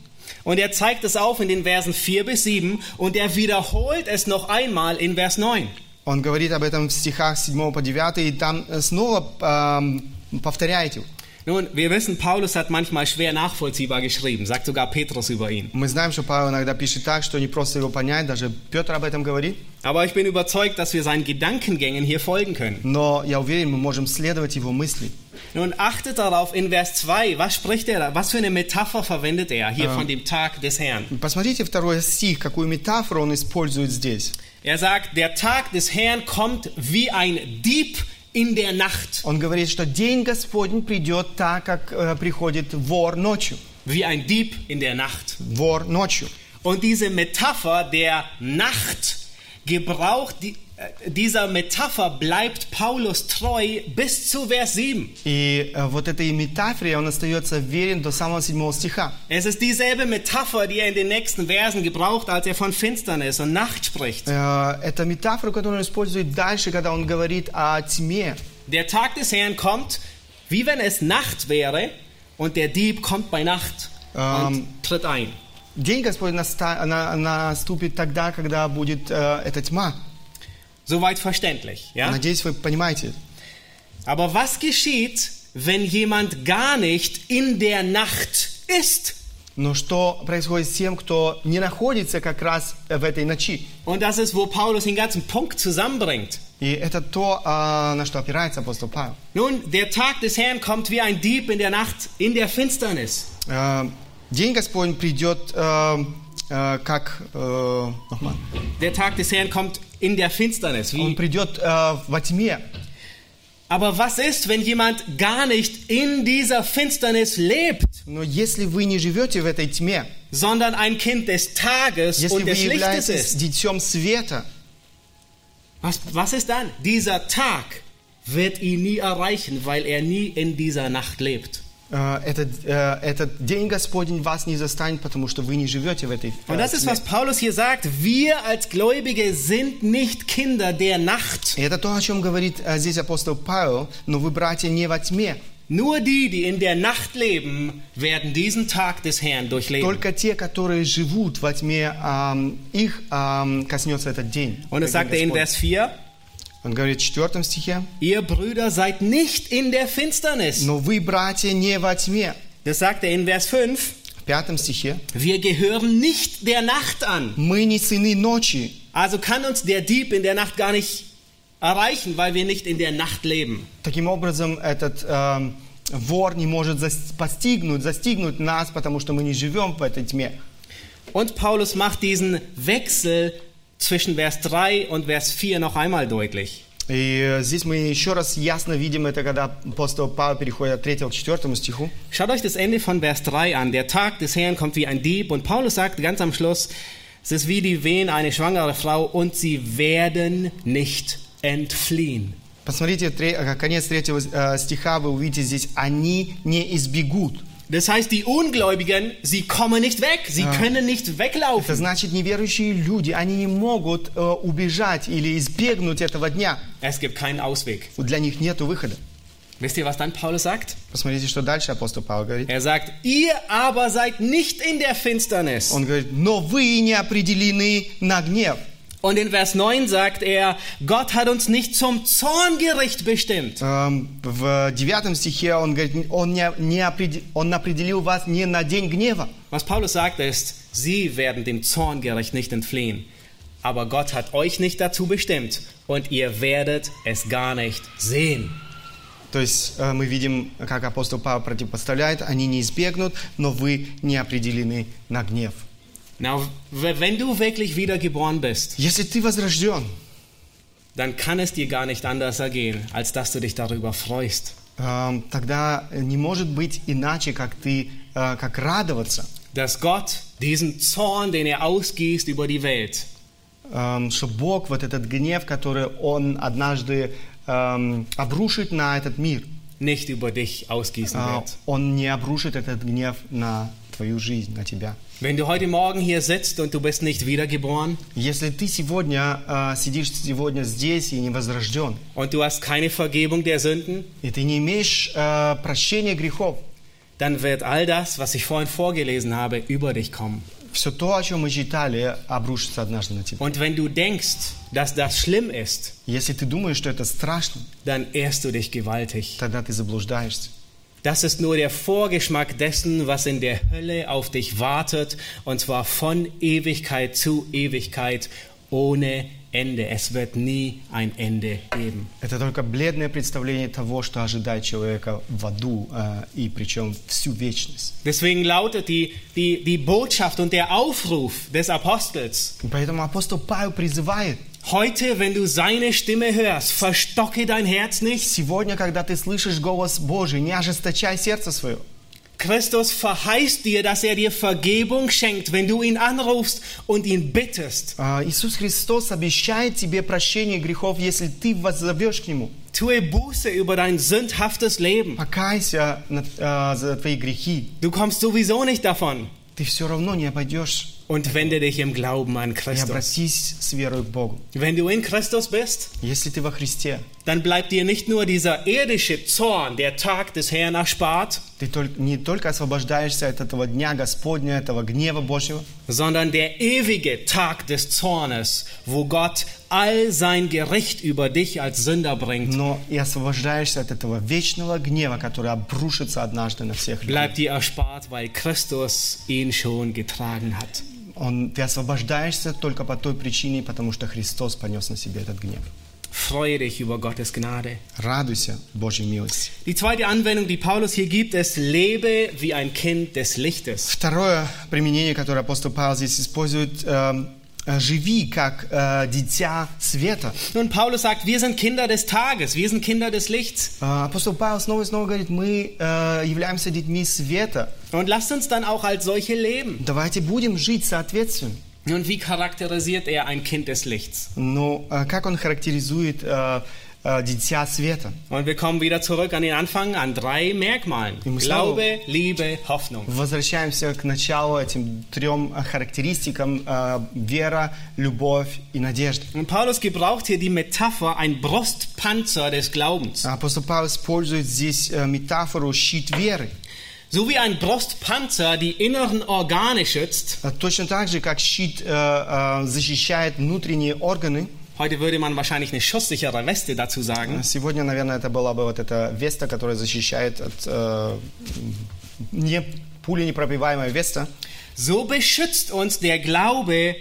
Und er zeigt es auf in den Versen 4 bis 7 und er wiederholt es noch einmal in Vers 9. Он говорит об этом в стихах 7 по 9, и там э, снова эм, повторяет его. Nun, wir wissen, Paulus hat manchmal schwer nachvollziehbar geschrieben, sagt sogar Petrus über ihn. Мы знаем, что Павел иногда пишет так, что не просто его понять, даже Петр об этом говорит. Aber ich bin überzeugt, dass wir seinen Gedankengängen hier folgen können. Но я уверен, мы можем следовать его мысли. Nun achtet darauf in Vers 2, was spricht er da? Was für eine Metapher verwendet er hier von dem Tag des Herrn? Посмотрите второй стих, какую метафору он использует здесь. Er sagt, der Tag des Herrn kommt wie ein Dieb in der Nacht. Он говорит, что день Господень придет так, как э, приходит вор ночью. Wie ein Dieb in der Nacht. Вор ночью. Und diese Metapher der Nacht gebraucht, die, äh, dieser Metapher bleibt Paulus treu bis zu Vers 7. И э, вот этой метафоре он остается верен до самого седьмого стиха. Es ist dieselbe Metapher, die er in den nächsten Versen gebraucht, als er von Finsternis und Nacht spricht. Э, Это метафора, которую он использует дальше, когда он говорит о тьме. Der Tag des Herrn kommt, wie wenn es Nacht wäre, und der Dieb kommt bei Nacht und tritt ein. День Господень наста- на- наступит тогда, когда будет э, эта тьма. Soweit verständlich, ja? Надеюсь, вы понимаете. Aber was geschieht, wenn jemand gar nicht in der Nacht ist? Но что происходит с тем, кто не находится как раз в этой ночи? Und das ist, wo Paulus den ganzen Punkt zusammenbringt. И это то, а, на что опирается апостол Павел. Nun, der Tag des Herrn kommt wie ein Dieb in der Nacht, in der Finsternis. Э, День Господень придет э, э, как... э, nochmal. Der Tag des Herrn kommt in der Finsternis. Он Wie? придет э, во тьме. Aber was ist, wenn jemand gar nicht in dieser Finsternis lebt, Но если вы не живете в этой тьме, sondern ein Kind des Tages если und вы des Lichtes являетесь ist? детем света, Was, was ist dann? Dieser Tag wird ihn nie erreichen, weil er nie in dieser Nacht lebt. Э, этот, э, этот день Господень вас не застанет, потому что вы не живете в этой э, Und das ist, was Paulus hier sagt. Wir als Gläubige sind nicht Kinder der Nacht. Это то, о чем говорит здесь апостол Павел, но вы, братья, не во тьме. Nur die, die in der Nacht leben, werden diesen Tag des Herrn durchleben. Только те, которые живут во тьме, их коснется этот день. Und es sagt er in. Vers 4, Он говорит в четвертом стихе, ihr Brüder seid nicht in der Finsternis. «Но вы, братья, не во тьме». Das sagt er in Vers 5, В пятом стихе, wir gehören nicht der Nacht an. «Мы не сыны ночи». Also kann uns der Dieb in der Nacht gar nicht erreichen, weil wir nicht in der Nacht leben. Таким образом, этот ам, вор не может зас- постигнуть, застигнуть нас, потому что мы не живем в этой тьме. Und Paulus macht diesen Wechsel zwischen Vers 3 und Vers 4 noch einmal deutlich. И э, здесь мы еще раз ясно видим это, когда апостол Павел переходит от 3 к 4 стиху. Schaut euch das Ende von Vers 3 an. Der Tag des Herrn kommt wie ein Dieb und Paulus sagt ganz am Schluss, es ist wie die Wehen eine schwangere Frau und sie werden nicht entfliehen. Посмотрите, тре- э, конец третьего э, стиха, вы увидите здесь, они не избегут. Das heißt, die Ungläubigen, sie kommen nicht weg, sie können nicht Это weglaufen. значит, неверующие люди, они не могут э, убежать или избегнуть этого дня. Es gibt keinen Ausweg. Для них нет выхода. Wisst ihr, was dann Paulus sagt? Посмотрите, что дальше апостол Павел говорит. Er sagt, ihr aber seid nicht in der Finsternis. Он говорит, но вы не определены на гнев. Und in Vers 9 sagt er, Gott hat uns nicht zum Zorngericht bestimmt. Эм, В девятом стихе он говорит, он, не, не определ- он определил вас не на день гнева. Was Paulus sagt ist, sie werden dem Zorngericht nicht entfliehen. Aber Gott hat euch nicht dazu bestimmt und ihr werdet es gar nicht sehen. То есть э, мы видим, как апостол Павел противопоставляет, они не избегнут, но вы не определены на гнев. Now, w- wenn du wirklich wiedergeboren bist, Если ты возрожден, dann kann es dir gar nicht anders ergehen, als dass du dich darüber freust. эм, тогда не может быть иначе, как ты, э, как радоваться, Dass Gott diesen Zorn, den er ausgießt über die Welt, эм, что Бог вот этот гнев, который Он однажды эм, обрушит на этот мир, nicht über dich ausgießen э, wird. Он не обрушит этот гнев на твою жизнь, на тебя. Wenn du heute Morgen hier sitzt und du bist nicht wiedergeboren Если ты сегодня э, сидишь сегодня здесь и не возрожден, und du hast keine Vergebung der Sünden, и ты не имеешь э, прощения грехов, dann wird all das, was ich vorhin vorgelesen habe, über dich kommen. все то, о чем мы читали, обрушится однажды на тебя. Und wenn du denkst, dass das schlimm ist, Если ты думаешь, что это страшно, dann ehrst du dich gewaltig. тогда ты заблуждаешься. Das ist nur der Vorgeschmack dessen, was in der Hölle auf dich wartet, und zwar von Ewigkeit zu Ewigkeit ohne Ende. Es wird nie ein Ende geben. Это только бледное представление того, что ожидает человека в аду, э, и причем всю вечность. Deswegen lautet die, die, die Botschaft und der Aufruf des Apostels, И поэтому апостол Павел призывает, heute, wenn du seine Stimme hörst, verstocke dein Herz nicht. сегодня, когда ты слышишь голос Божий, не ожесточай сердце свое. Christus verheißt dir, dass er dir Vergebung schenkt, wenn du ihn anrufst und ihn bittest. А, Иисус Христос обещает тебе прощение грехов, если ты воззовешь к Нему. Tue Buße über dein sündhaftes Leben. Покайся на- а, за твои грехи. Du kommst sowieso nicht davon. Ты все равно не обойдешь. Und wende dich im Glauben an И Christus. обратись с верой к Богу. Wenn du in Christus bist, Если ты во Христе, dann bleibt dir nicht nur dieser irdische Zorn, der Tag des Herrn erspart, ты толь- не только освобождаешься от этого дня Господня, этого гнева Божьего, sondern der ewige Tag des Zornes, wo Gott all sein Gericht über dich als Sünder bringt, но и освобождаешься от этого вечного гнева, который обрушится однажды на всех людей. bleibt dir erspart, weil Christus ihn schon getragen hat. Он, ты освобождаешься только по той причине, потому что Христос понес на себе этот гнев. Freue dich über Gottes Gnade. Радуйся Божьей милости. Die zweite Anwendung, die Paulus hier gibt, ist, lebe wie ein Kind des Lichtes. Второе применение, которое апостол Павел здесь использует, эм, э, живи как э, дитя света. Nun, Paulus sagt, wir sind Kinder des Tages, wir sind Kinder des Lichts. Э, Апостол Павел снова и снова говорит, мы являемся детьми света. Und lasst uns dann auch als solche leben. Давайте будем жить соответственно. Nun, wie charakterisiert er ein Kind des Lichts? Но э, как он характеризует э, э, дитя света? Und wir kommen wieder zurück an den Anfang, an drei Merkmalen. И мы Glaube, Liebe, Hoffnung. Возвращаемся к началу этим трем э, характеристикам э, вера, любовь и надежда. Und Paulus gebraucht hier die Metapher, ein Brustpanzer des Glaubens. Апостол Павел использует здесь э, метафору щит веры. So wie ein Brustpanzer die inneren Organe schützt, Э, Точно так же, как щит э, э, защищает внутренние органы, heute würde man wahrscheinlich eine schusssichere Weste dazu sagen, Сегодня, наверное, это была бы вот эта веста, которая защищает от э, не, пули непробиваемая веста. so beschützt uns der Glaube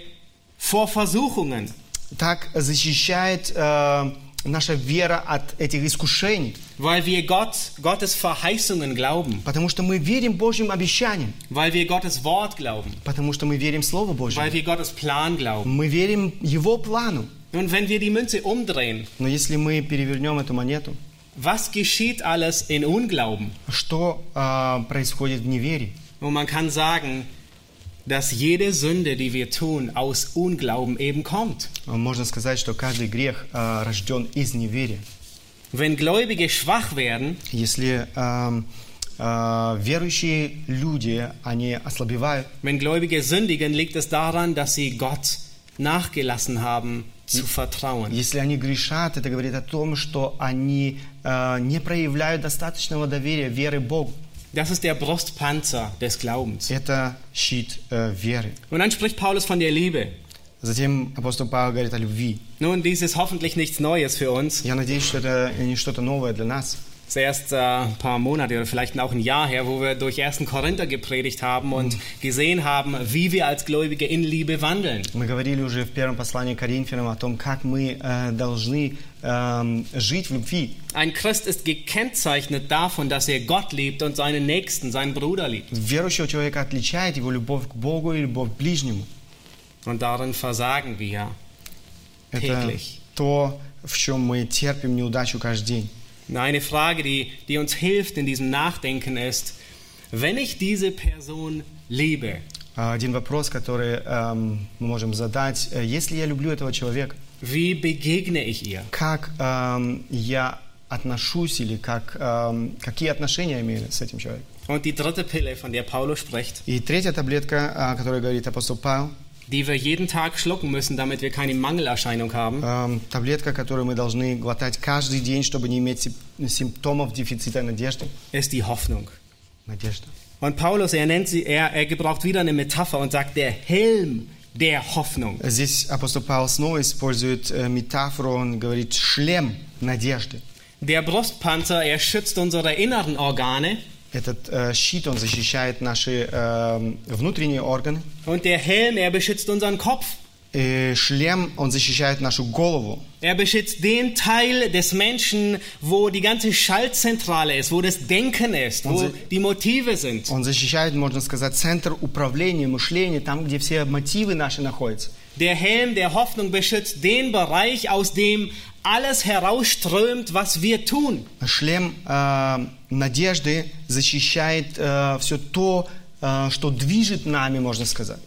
vor Versuchungen. Так защищает э, наша вера от этих искушений. Weil wir Gott, Gottes Verheißungen glauben, Потому что мы верим Божьим обещаниям. weil wir Gottes Wort glauben, Потому что мы верим Слову weil Божьему. wir Gottes Plan glauben. Мы верим Его плану. Und wenn wir die Münze umdrehen, Но если мы перевернем эту монету, was geschieht alles in Unglauben? что э, происходит в неверии? Und man kann sagen, dass jede Sünde, die wir tun, aus Unglauben eben kommt. Можно сказать, что каждый грех э, рожден из неверия. Wenn Gläubige schwach werden, Если эм, э, верующие люди, они ослабевают, wenn Gläubige sündigen, liegt es daran, dass sie Gott nachgelassen haben zu vertrauen. если они грешат, это говорит о том, что они э, не проявляют достаточного доверия, веры Богу. Das ist der Brustpanzer des Glaubens. Это щит э, веры. Und dann spricht Paulus von der Liebe. Затем апостол Павел говорит о любви. Nun, dies ist hoffentlich nichts Neues für uns. Я надеюсь, что это не что-то новое для нас. Es ist erst äh, ein paar Monate oder vielleicht auch ein Jahr her, wo wir durch 1. Korinther gepredigt haben und gesehen haben, wie wir als Gläubige in Liebe wandeln. Мы говорили уже в первом послании к Коринфянам о том, как мы э, должны эм, жить в любви. Ein Christ ist gekennzeichnet davon, dass er Gott liebt und seinen Nächsten, seinen Bruder liebt. Верующего человека отличает его любовь к Богу и любовь к ближнему. Und darin versagen wir Это täglich. то, в чем мы терпим неудачу каждый день. Und Eine Frage, die, die uns hilft in diesem Nachdenken ist, wenn ich diese Person liebe, А, Один вопрос, который эм, мы можем задать. Э, Если я люблю этого человека, wie begegne ich ihr? как эм, я отношусь или как, эм, какие отношения я имею с этим человеком? Und die dritte Pille, von der Paulus spricht, И третья таблетка, о которой говорит апостол Павел, die wir jeden Tag schlucken müssen, damit wir keine Mangelerscheinung haben, эм, таблетка, которую мы должны глотать каждый день, чтобы не иметь сим- симптомов дефицита надежды. ist die Hoffnung. Надежда. Und Paulus, er nennt sie, er, er gebraucht wieder eine Metapher und sagt, der Helm der Hoffnung. Здесь апостол Павел снова использует э, метафору, он говорит шлем надежды. Der Brustpanzer, er schützt unsere inneren Organe Этот э, щит, он защищает наши э, внутренние органы. und der Helm, er beschützt unseren Kopf. И шлем, он защищает нашу голову. Er beschützt den Teil des Menschen, wo die ganze Schaltzentrale ist, wo das Denken ist, wo Unser- die Motive sind. Он защищает, можно сказать, центр управления, мышления, там, где все мотивы наши находятся. Der Helm der Hoffnung beschützt den Bereich, aus dem alles herausströmt, was wir tun. Шлем э, надежды защищает все то, э, что движет нами, можно сказать.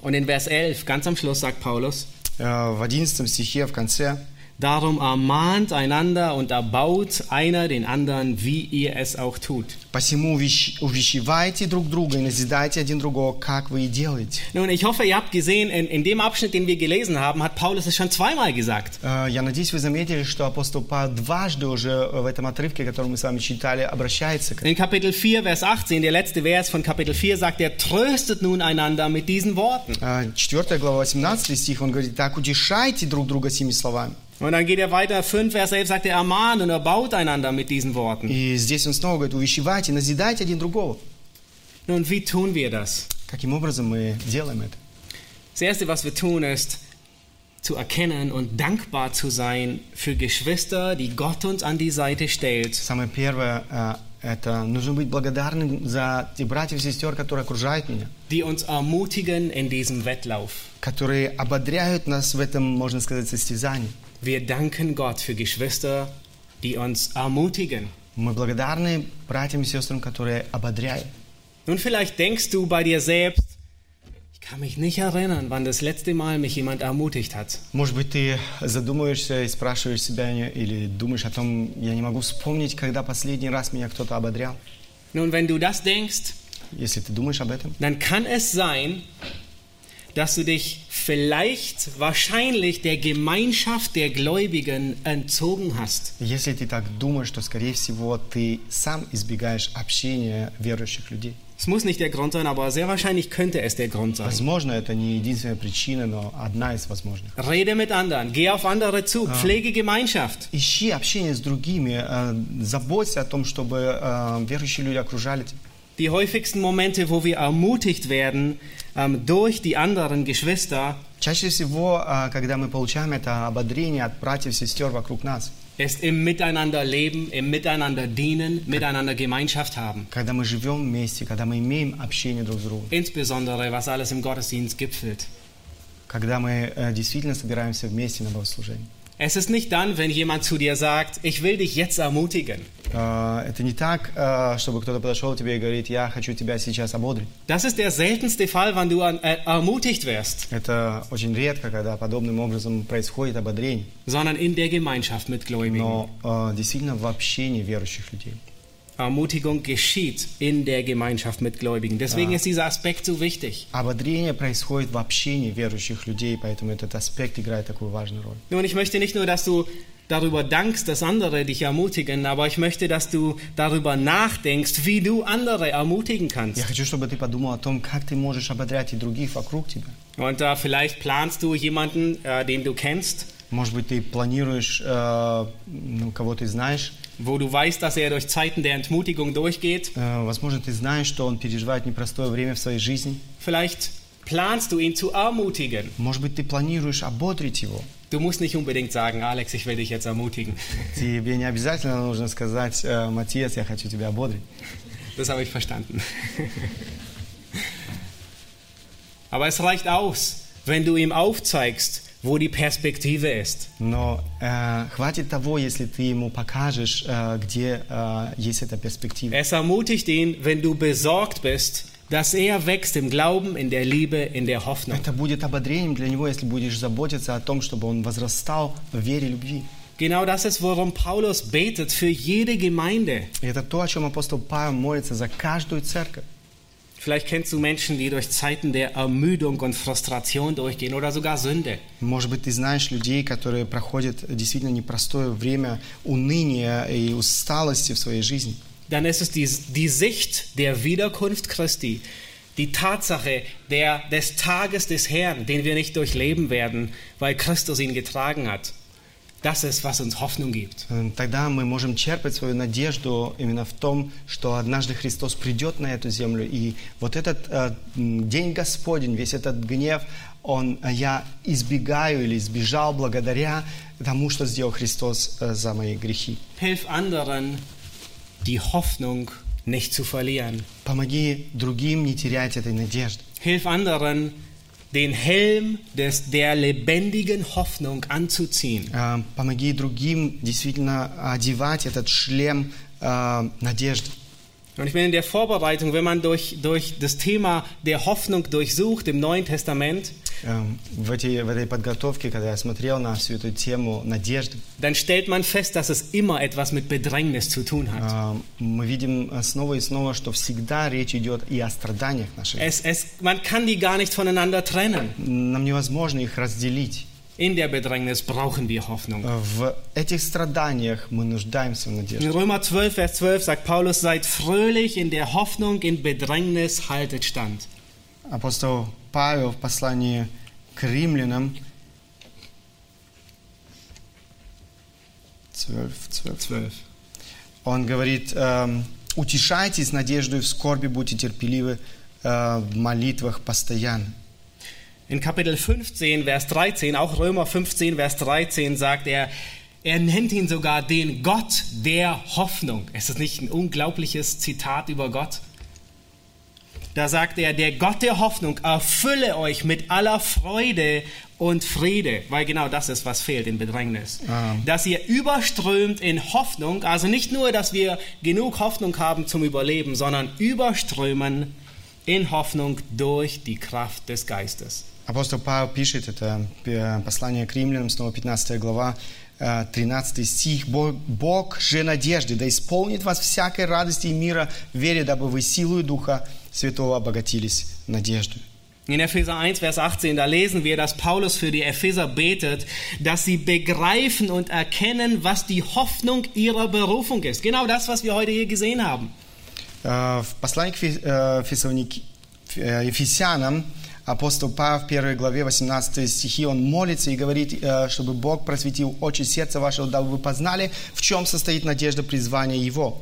Und in Vers 11, ganz am Schluss, sagt Paulus, Э, в 11 стихе в конце Darum ermahnt einander und erbaut einer den anderen, wie ihr es auch tut. «Посему увещ- увещевайте друг друга и назидайте один другого, как вы и делаете». Nun, ich hoffe, ihr habt gesehen, in, in dem Abschnitt, den wir gelesen haben, hat Paulus es schon zweimal gesagt. Э, Я надеюсь, вы заметили, что апостол Павел дважды уже в этом отрывке, который мы с вами читали, обращается к In Kapitel 4, Vers 18, der letzte Vers von Kapitel 4, sagt er, tröstet nun einander mit diesen Worten. Э, 4 глава 18 стих, он говорит, так утешайте друг друга сими словами. Und dann geht er weiter, 5, Vers 11, sagt er, ermahnt und erbaut einander mit diesen Worten. И здесь он снова говорит, увещевайте, назидайте один другого. Nun, wie tun wir das? Каким образом мы делаем это? Das Erste, was wir tun, ist zu erkennen und dankbar zu sein für Geschwister, die Gott uns an die Seite stellt, Самое первое, э, это нужно быть благодарным за тех братьев и сестер, которые окружают меня, die uns ermutigen in diesem Wettlauf. которые ободряют нас в этом, можно сказать, состязании. Wir danken Gott für Geschwister, die uns ermutigen. Мы благодарны братьям и сестрам, которые ободряют. Nun, vielleicht denkst du bei dir selbst, ich kann mich nicht erinnern, wann das letzte Mal mich jemand ermutigt hat. Может быть, ты задумываешься и спрашиваешь себя не- или думаешь о том, я не могу вспомнить, когда последний раз меня кто-то ободрял. Nun, wenn du das denkst, Если ты думаешь об этом, dann kann es sein, dass du dich vielleicht, wahrscheinlich der Gemeinschaft der Gläubigen entzogen hast. если ты так думаешь, то, скорее всего, ты сам избегаешь общения верующих людей. Es muss nicht der Grund sein, aber sehr wahrscheinlich könnte es der Grund sein. Возможно, это не единственная причина, но одна из возможных. Rede mit anderen, geh auf andere zu, pflege Gemeinschaft. Ищи общение с другими, э, заботься о том, чтобы э, верующие люди окружали тебя. Die häufigsten Momente, wo wir ermutigt werden ähm, durch die anderen Geschwister, Чаще всего, э, когда мы получаем это ободрение от братьев и сестер вокруг нас, ist im Miteinander leben, im Miteinander dienen, miteinander Gemeinschaft haben. когда мы живем вместе, когда мы имеем общение друг с другом, Insbesondere, was alles im Gottesdienst gipfelt. когда мы э, действительно собираемся вместе на богослужение. Es ist nicht dann, wenn jemand zu dir sagt, ich will dich jetzt ermutigen. Э, Это не так, э, чтобы кто-то подошел к тебе и говорит, я хочу тебя сейчас ободрить. Das ist der seltenste Fall, wann du an- äh, ermutigt wirst, Это очень редко, когда подобным образом происходит ободрение, sondern in der Gemeinschaft mit Gläubigen. но э, действительно в общении верующих людей. Ermutigung geschieht in der Gemeinschaft mit Gläubigen. Deswegen ist dieser Aspekt so wichtig. Ободрение происходит в общении верующих людей, поэтому этот аспект играет такую важную роль. Nun, ich möchte nicht nur, dass du darüber dankst, dass andere dich ermutigen, aber ich möchte, dass du darüber nachdenkst, wie du andere ermutigen Я kannst. хочу, чтобы ты подумал о том, как ты можешь ободрять и других вокруг тебя. Und da vielleicht planst du jemanden, äh, den du kennst, Может быть, ты планируешь э, ну, кого ты знаешь. wo du weißt, dass er durch Zeiten der Entmutigung durchgeht. Э, возможно, ты знаешь, что он переживает непростое время в своей жизни. Vielleicht planst du ihn zu ermutigen. Может быть, ты планируешь ободрить его. Du musst nicht unbedingt sagen, Alex, ich will dich jetzt ermutigen. Тебе не обязательно нужно сказать, э, Матиас, я хочу тебя ободрить. Das habe ich verstanden. Aber es reicht aus, wenn du ihm aufzeigst, wo die Perspektive ist. Но э, хватит того, если ты ему покажешь, э, где э, есть эта перспектива. Es ermutigt ihn, wenn du besorgt bist, dass er wächst im Glauben, in der Liebe, in der Hoffnung. Это будет ободрением для него, если будешь заботиться о том, чтобы он возрастал в вере и любви. Genau das ist, worum Paulus betet für jede Gemeinde. И это то, о чем апостол Павел молится за каждую церковь. Vielleicht kennst du Menschen, die durch Zeiten der Ermüdung und Frustration durchgehen oder sogar Sünde. Может быть, ты знаешь людей, которые проходят действительно непростое время уныния и усталости в своей жизни. Dann ist es die, die Sicht der Wiederkunft Christi, die Tatsache der, des Tages des Herrn, den wir nicht durchleben werden, weil Christus ihn getragen hat. Das ist, was uns Hoffnung gibt. Э, Тогда мы можем черпать свою надежду именно в том, что однажды Христос придет на эту землю, и вот этот э, день Господень, весь этот гнев, он, э, я избегаю или избежал благодаря тому, что сделал Христос э, за мои грехи. Hilf anderen, die Hoffnung nicht zu verlieren. Помоги другим не терять этой надежды. Hilf anderen, den Helm des, der lebendigen Hoffnung anzuziehen. Э, Помоги другим действительно одевать этот шлем э, надежды. Und ich bin in der Vorbereitung, wenn man durch, durch das Thema der Hoffnung durchsucht im Neuen Testament, Эм, В, эти- в этой подготовке, когда я смотрел на всю эту тему надежды, dann stellt man fest, dass es immer etwas mit Bedrängnis zu tun hat. э, мы видим э, снова и снова, что всегда речь идет и о страданиях наших. Es, es, man kann die gar nicht voneinander trennen. Нам невозможно их разделить. In der Bedrängnis brauchen wir Hoffnung. Э, В этих страданиях мы нуждаемся в In надежде. Römer 12, Vers 12 sagt Paulus, seid fröhlich in der Hoffnung, in Bedrängnis haltet stand. Апостол Павел в послании к римлянам 12, 12. 12. Он говорит, эм, утешайтесь надеждой в скорби, будьте терпеливы э, в молитвах постоянно. In Kapitel 15, Vers 13, auch Römer 15, Vers 13 sagt er, er nennt ihn sogar den Gott der Hoffnung. Ist das nicht ein unglaubliches Zitat über Gott? Da sagt er, der Gott der Hoffnung erfülle euch mit aller Freude und Friede, weil genau das ist, was fehlt in Bedrängnis. Ah. Dass ihr überströmt in Hoffnung, also nicht nur, dass wir genug Hoffnung haben zum Überleben, sondern überströmen in Hoffnung durch die Kraft des Geistes. Апостол Павел пишет, это э, послание к римлянам, снова 15 глава, э, 13 стих. «Бог, Бог же надежды, да исполнит вас всякой радости и мира в вере, дабы вы силою Духа Святого обогатились надеждой». In Epheser 1, Vers 18, da lesen wir, dass Paulus für die Epheser betet, dass sie begreifen und erkennen, was die Hoffnung ihrer Berufung ist. Genau das, was wir heute hier gesehen haben. Э, В послании к Фе- э, Фессалоники- э, Ефесянам апостол Павел в первой главе 18 стихи, он молится и говорит, э, чтобы Бог просветил очи сердца вашего, дабы вы познали, в чем состоит надежда призвания Его.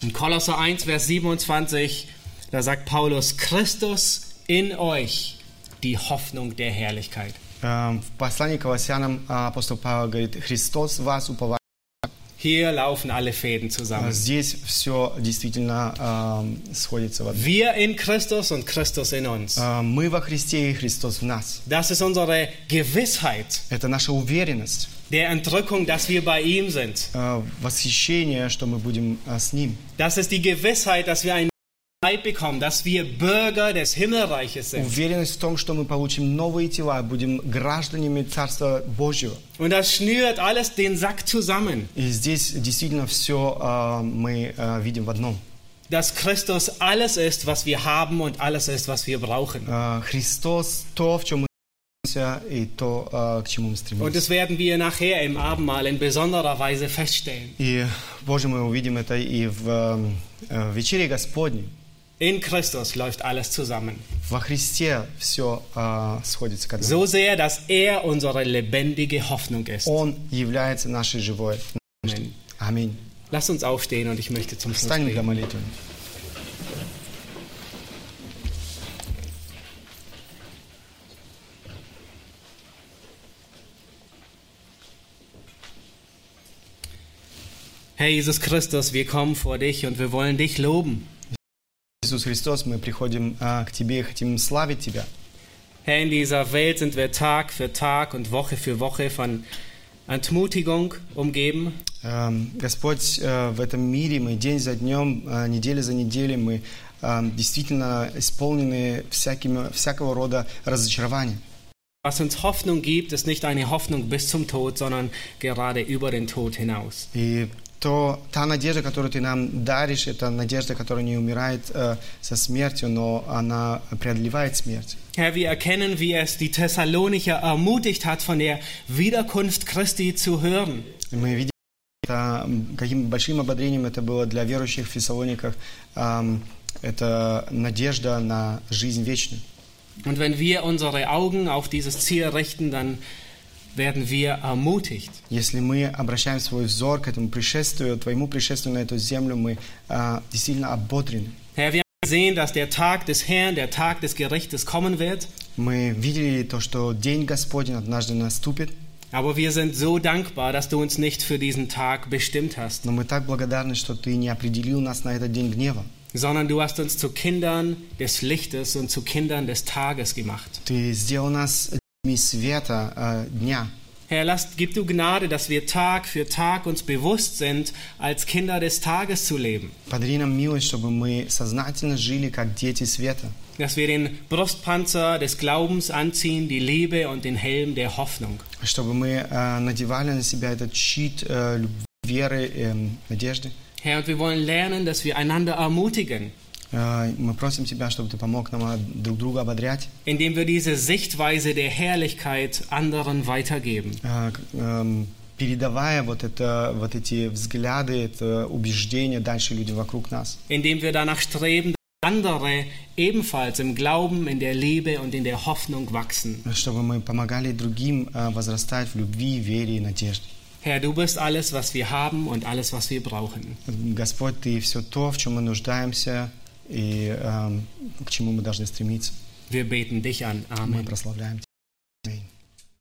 In Kolosser 1, Vers 27, da sagt Paulus, Christus in euch, die Hoffnung der Herrlichkeit. Э, В послании к Колоссянам э, апостол Павел говорит, Христос в вас уповает. Hier laufen alle Fäden zusammen. Здесь все действительно э, сходится в одно. Wir in Christus und Christus in uns. Э, Мы во Христе и Христос в нас. Das ist unsere Gewissheit. Это наша уверенность. der Entrückung, dass wir bei ihm sind. э, восхищение, что мы будем э, с Ним. Das ist die Gewissheit, dass wir ein Leib bekommen, dass wir Bürger des Himmelreiches sind. Уверенность в том, что мы получим новые тела, будем гражданами Царства Божьего. Und das schnürt alles den Sack zusammen, И здесь действительно все мы э, видим в одном. dass Christus alles ist, was wir haben und alles ist, was wir brauchen. Э, Христос то, в чем мы стремимся, и то, э, к чему мы Und стремимся. das werden wir nachher im Abendmahl in besonderer Weise feststellen. И, Боже, мы увидим это и в э, в вечере Господней. In Christus läuft alles zusammen. Во Христе все сходится к одному. So sehr, dass er unsere lebendige Hoffnung ist. Он является нашей живой. Amen. Аминь. Lass uns aufstehen und ich möchte zum Schluss Встанем для beten. молитвы. Herr Jesus Christus, wir kommen vor dich und wir wollen dich loben. Иисус Христос, мы приходим а, к Тебе и хотим славить Тебя. Herr, in dieser Welt sind wir Tag für Tag und Woche für Woche von Entmutigung umgeben. Эм, Господь, э, в этом мире мы день за днем, неделя за неделей, мы действительно исполнены всякими, всякого рода разочарований. Was uns Hoffnung gibt, ist nicht eine Hoffnung bis zum Tod, sondern gerade über den Tod hinaus. И то, та надежда, которую Ты нам даришь, это надежда, которая не умирает э, со смертью, но она преодолевает смерть. Herr, wir erkennen, wie es die Thessalonicher ermutigt hat, von der Wiederkunft Christi zu hören. И мы видим, это, м, каким большим ободрением это было для верующих в Фессалониках. Ам, Это надежда на жизнь вечную. Und wenn wir unsere Augen auf dieses Ziel richten, dann werden wir ermutigt. Если мы обращаем свой взор к этому пришествию, твоему пришествию на эту землю, мы а, действительно ободрены. Herr, wir haben gesehen, dass der Tag des Herrn, der Tag des Gerichtes kommen wird. Мы видели то, что День Господень однажды наступит, Aber wir sind so dankbar, dass du uns nicht für diesen Tag bestimmt hast, но мы так благодарны, что Ты не определил нас на этот день гнева. sondern du hast uns zu Kindern des Lichtes und zu Kindern des Tages gemacht. Ты сделал нас детьми света а, дня. Herr, lass, gib du Gnade, dass wir Tag für Tag uns bewusst sind, als Kinder des Tages zu leben. Подари нам милость, чтобы мы сознательно жили как дети света. Dass wir den Brustpanzer des Glaubens anziehen, die Liebe und den Helm der Hoffnung. чтобы мы э, надевали на себя этот щит э, любви, веры, эм, надежды. Herr, und wir wollen lernen, dass wir einander ermutigen, Э, мы просим Тебя, чтобы Ты помог нам э, друг друга ободрять, indem wir diese Sichtweise der Herrlichkeit anderen weitergeben. э, к- эм, передавая вот, это, вот эти взгляды, это убеждения дальше людям вокруг нас. indem wir danach streben, dass andere ebenfalls im Glauben, in der Liebe und in der Hoffnung wachsen. Чтобы мы помогали другим э, возрастать в любви, вере и надежде. Herr, du bist alles, was wir haben und alles, was wir brauchen. Господь, Ты все то, в чем мы нуждаемся и эм, к чему мы должны стремиться. Wir beten dich an. Мы Amen. прославляем Тебя.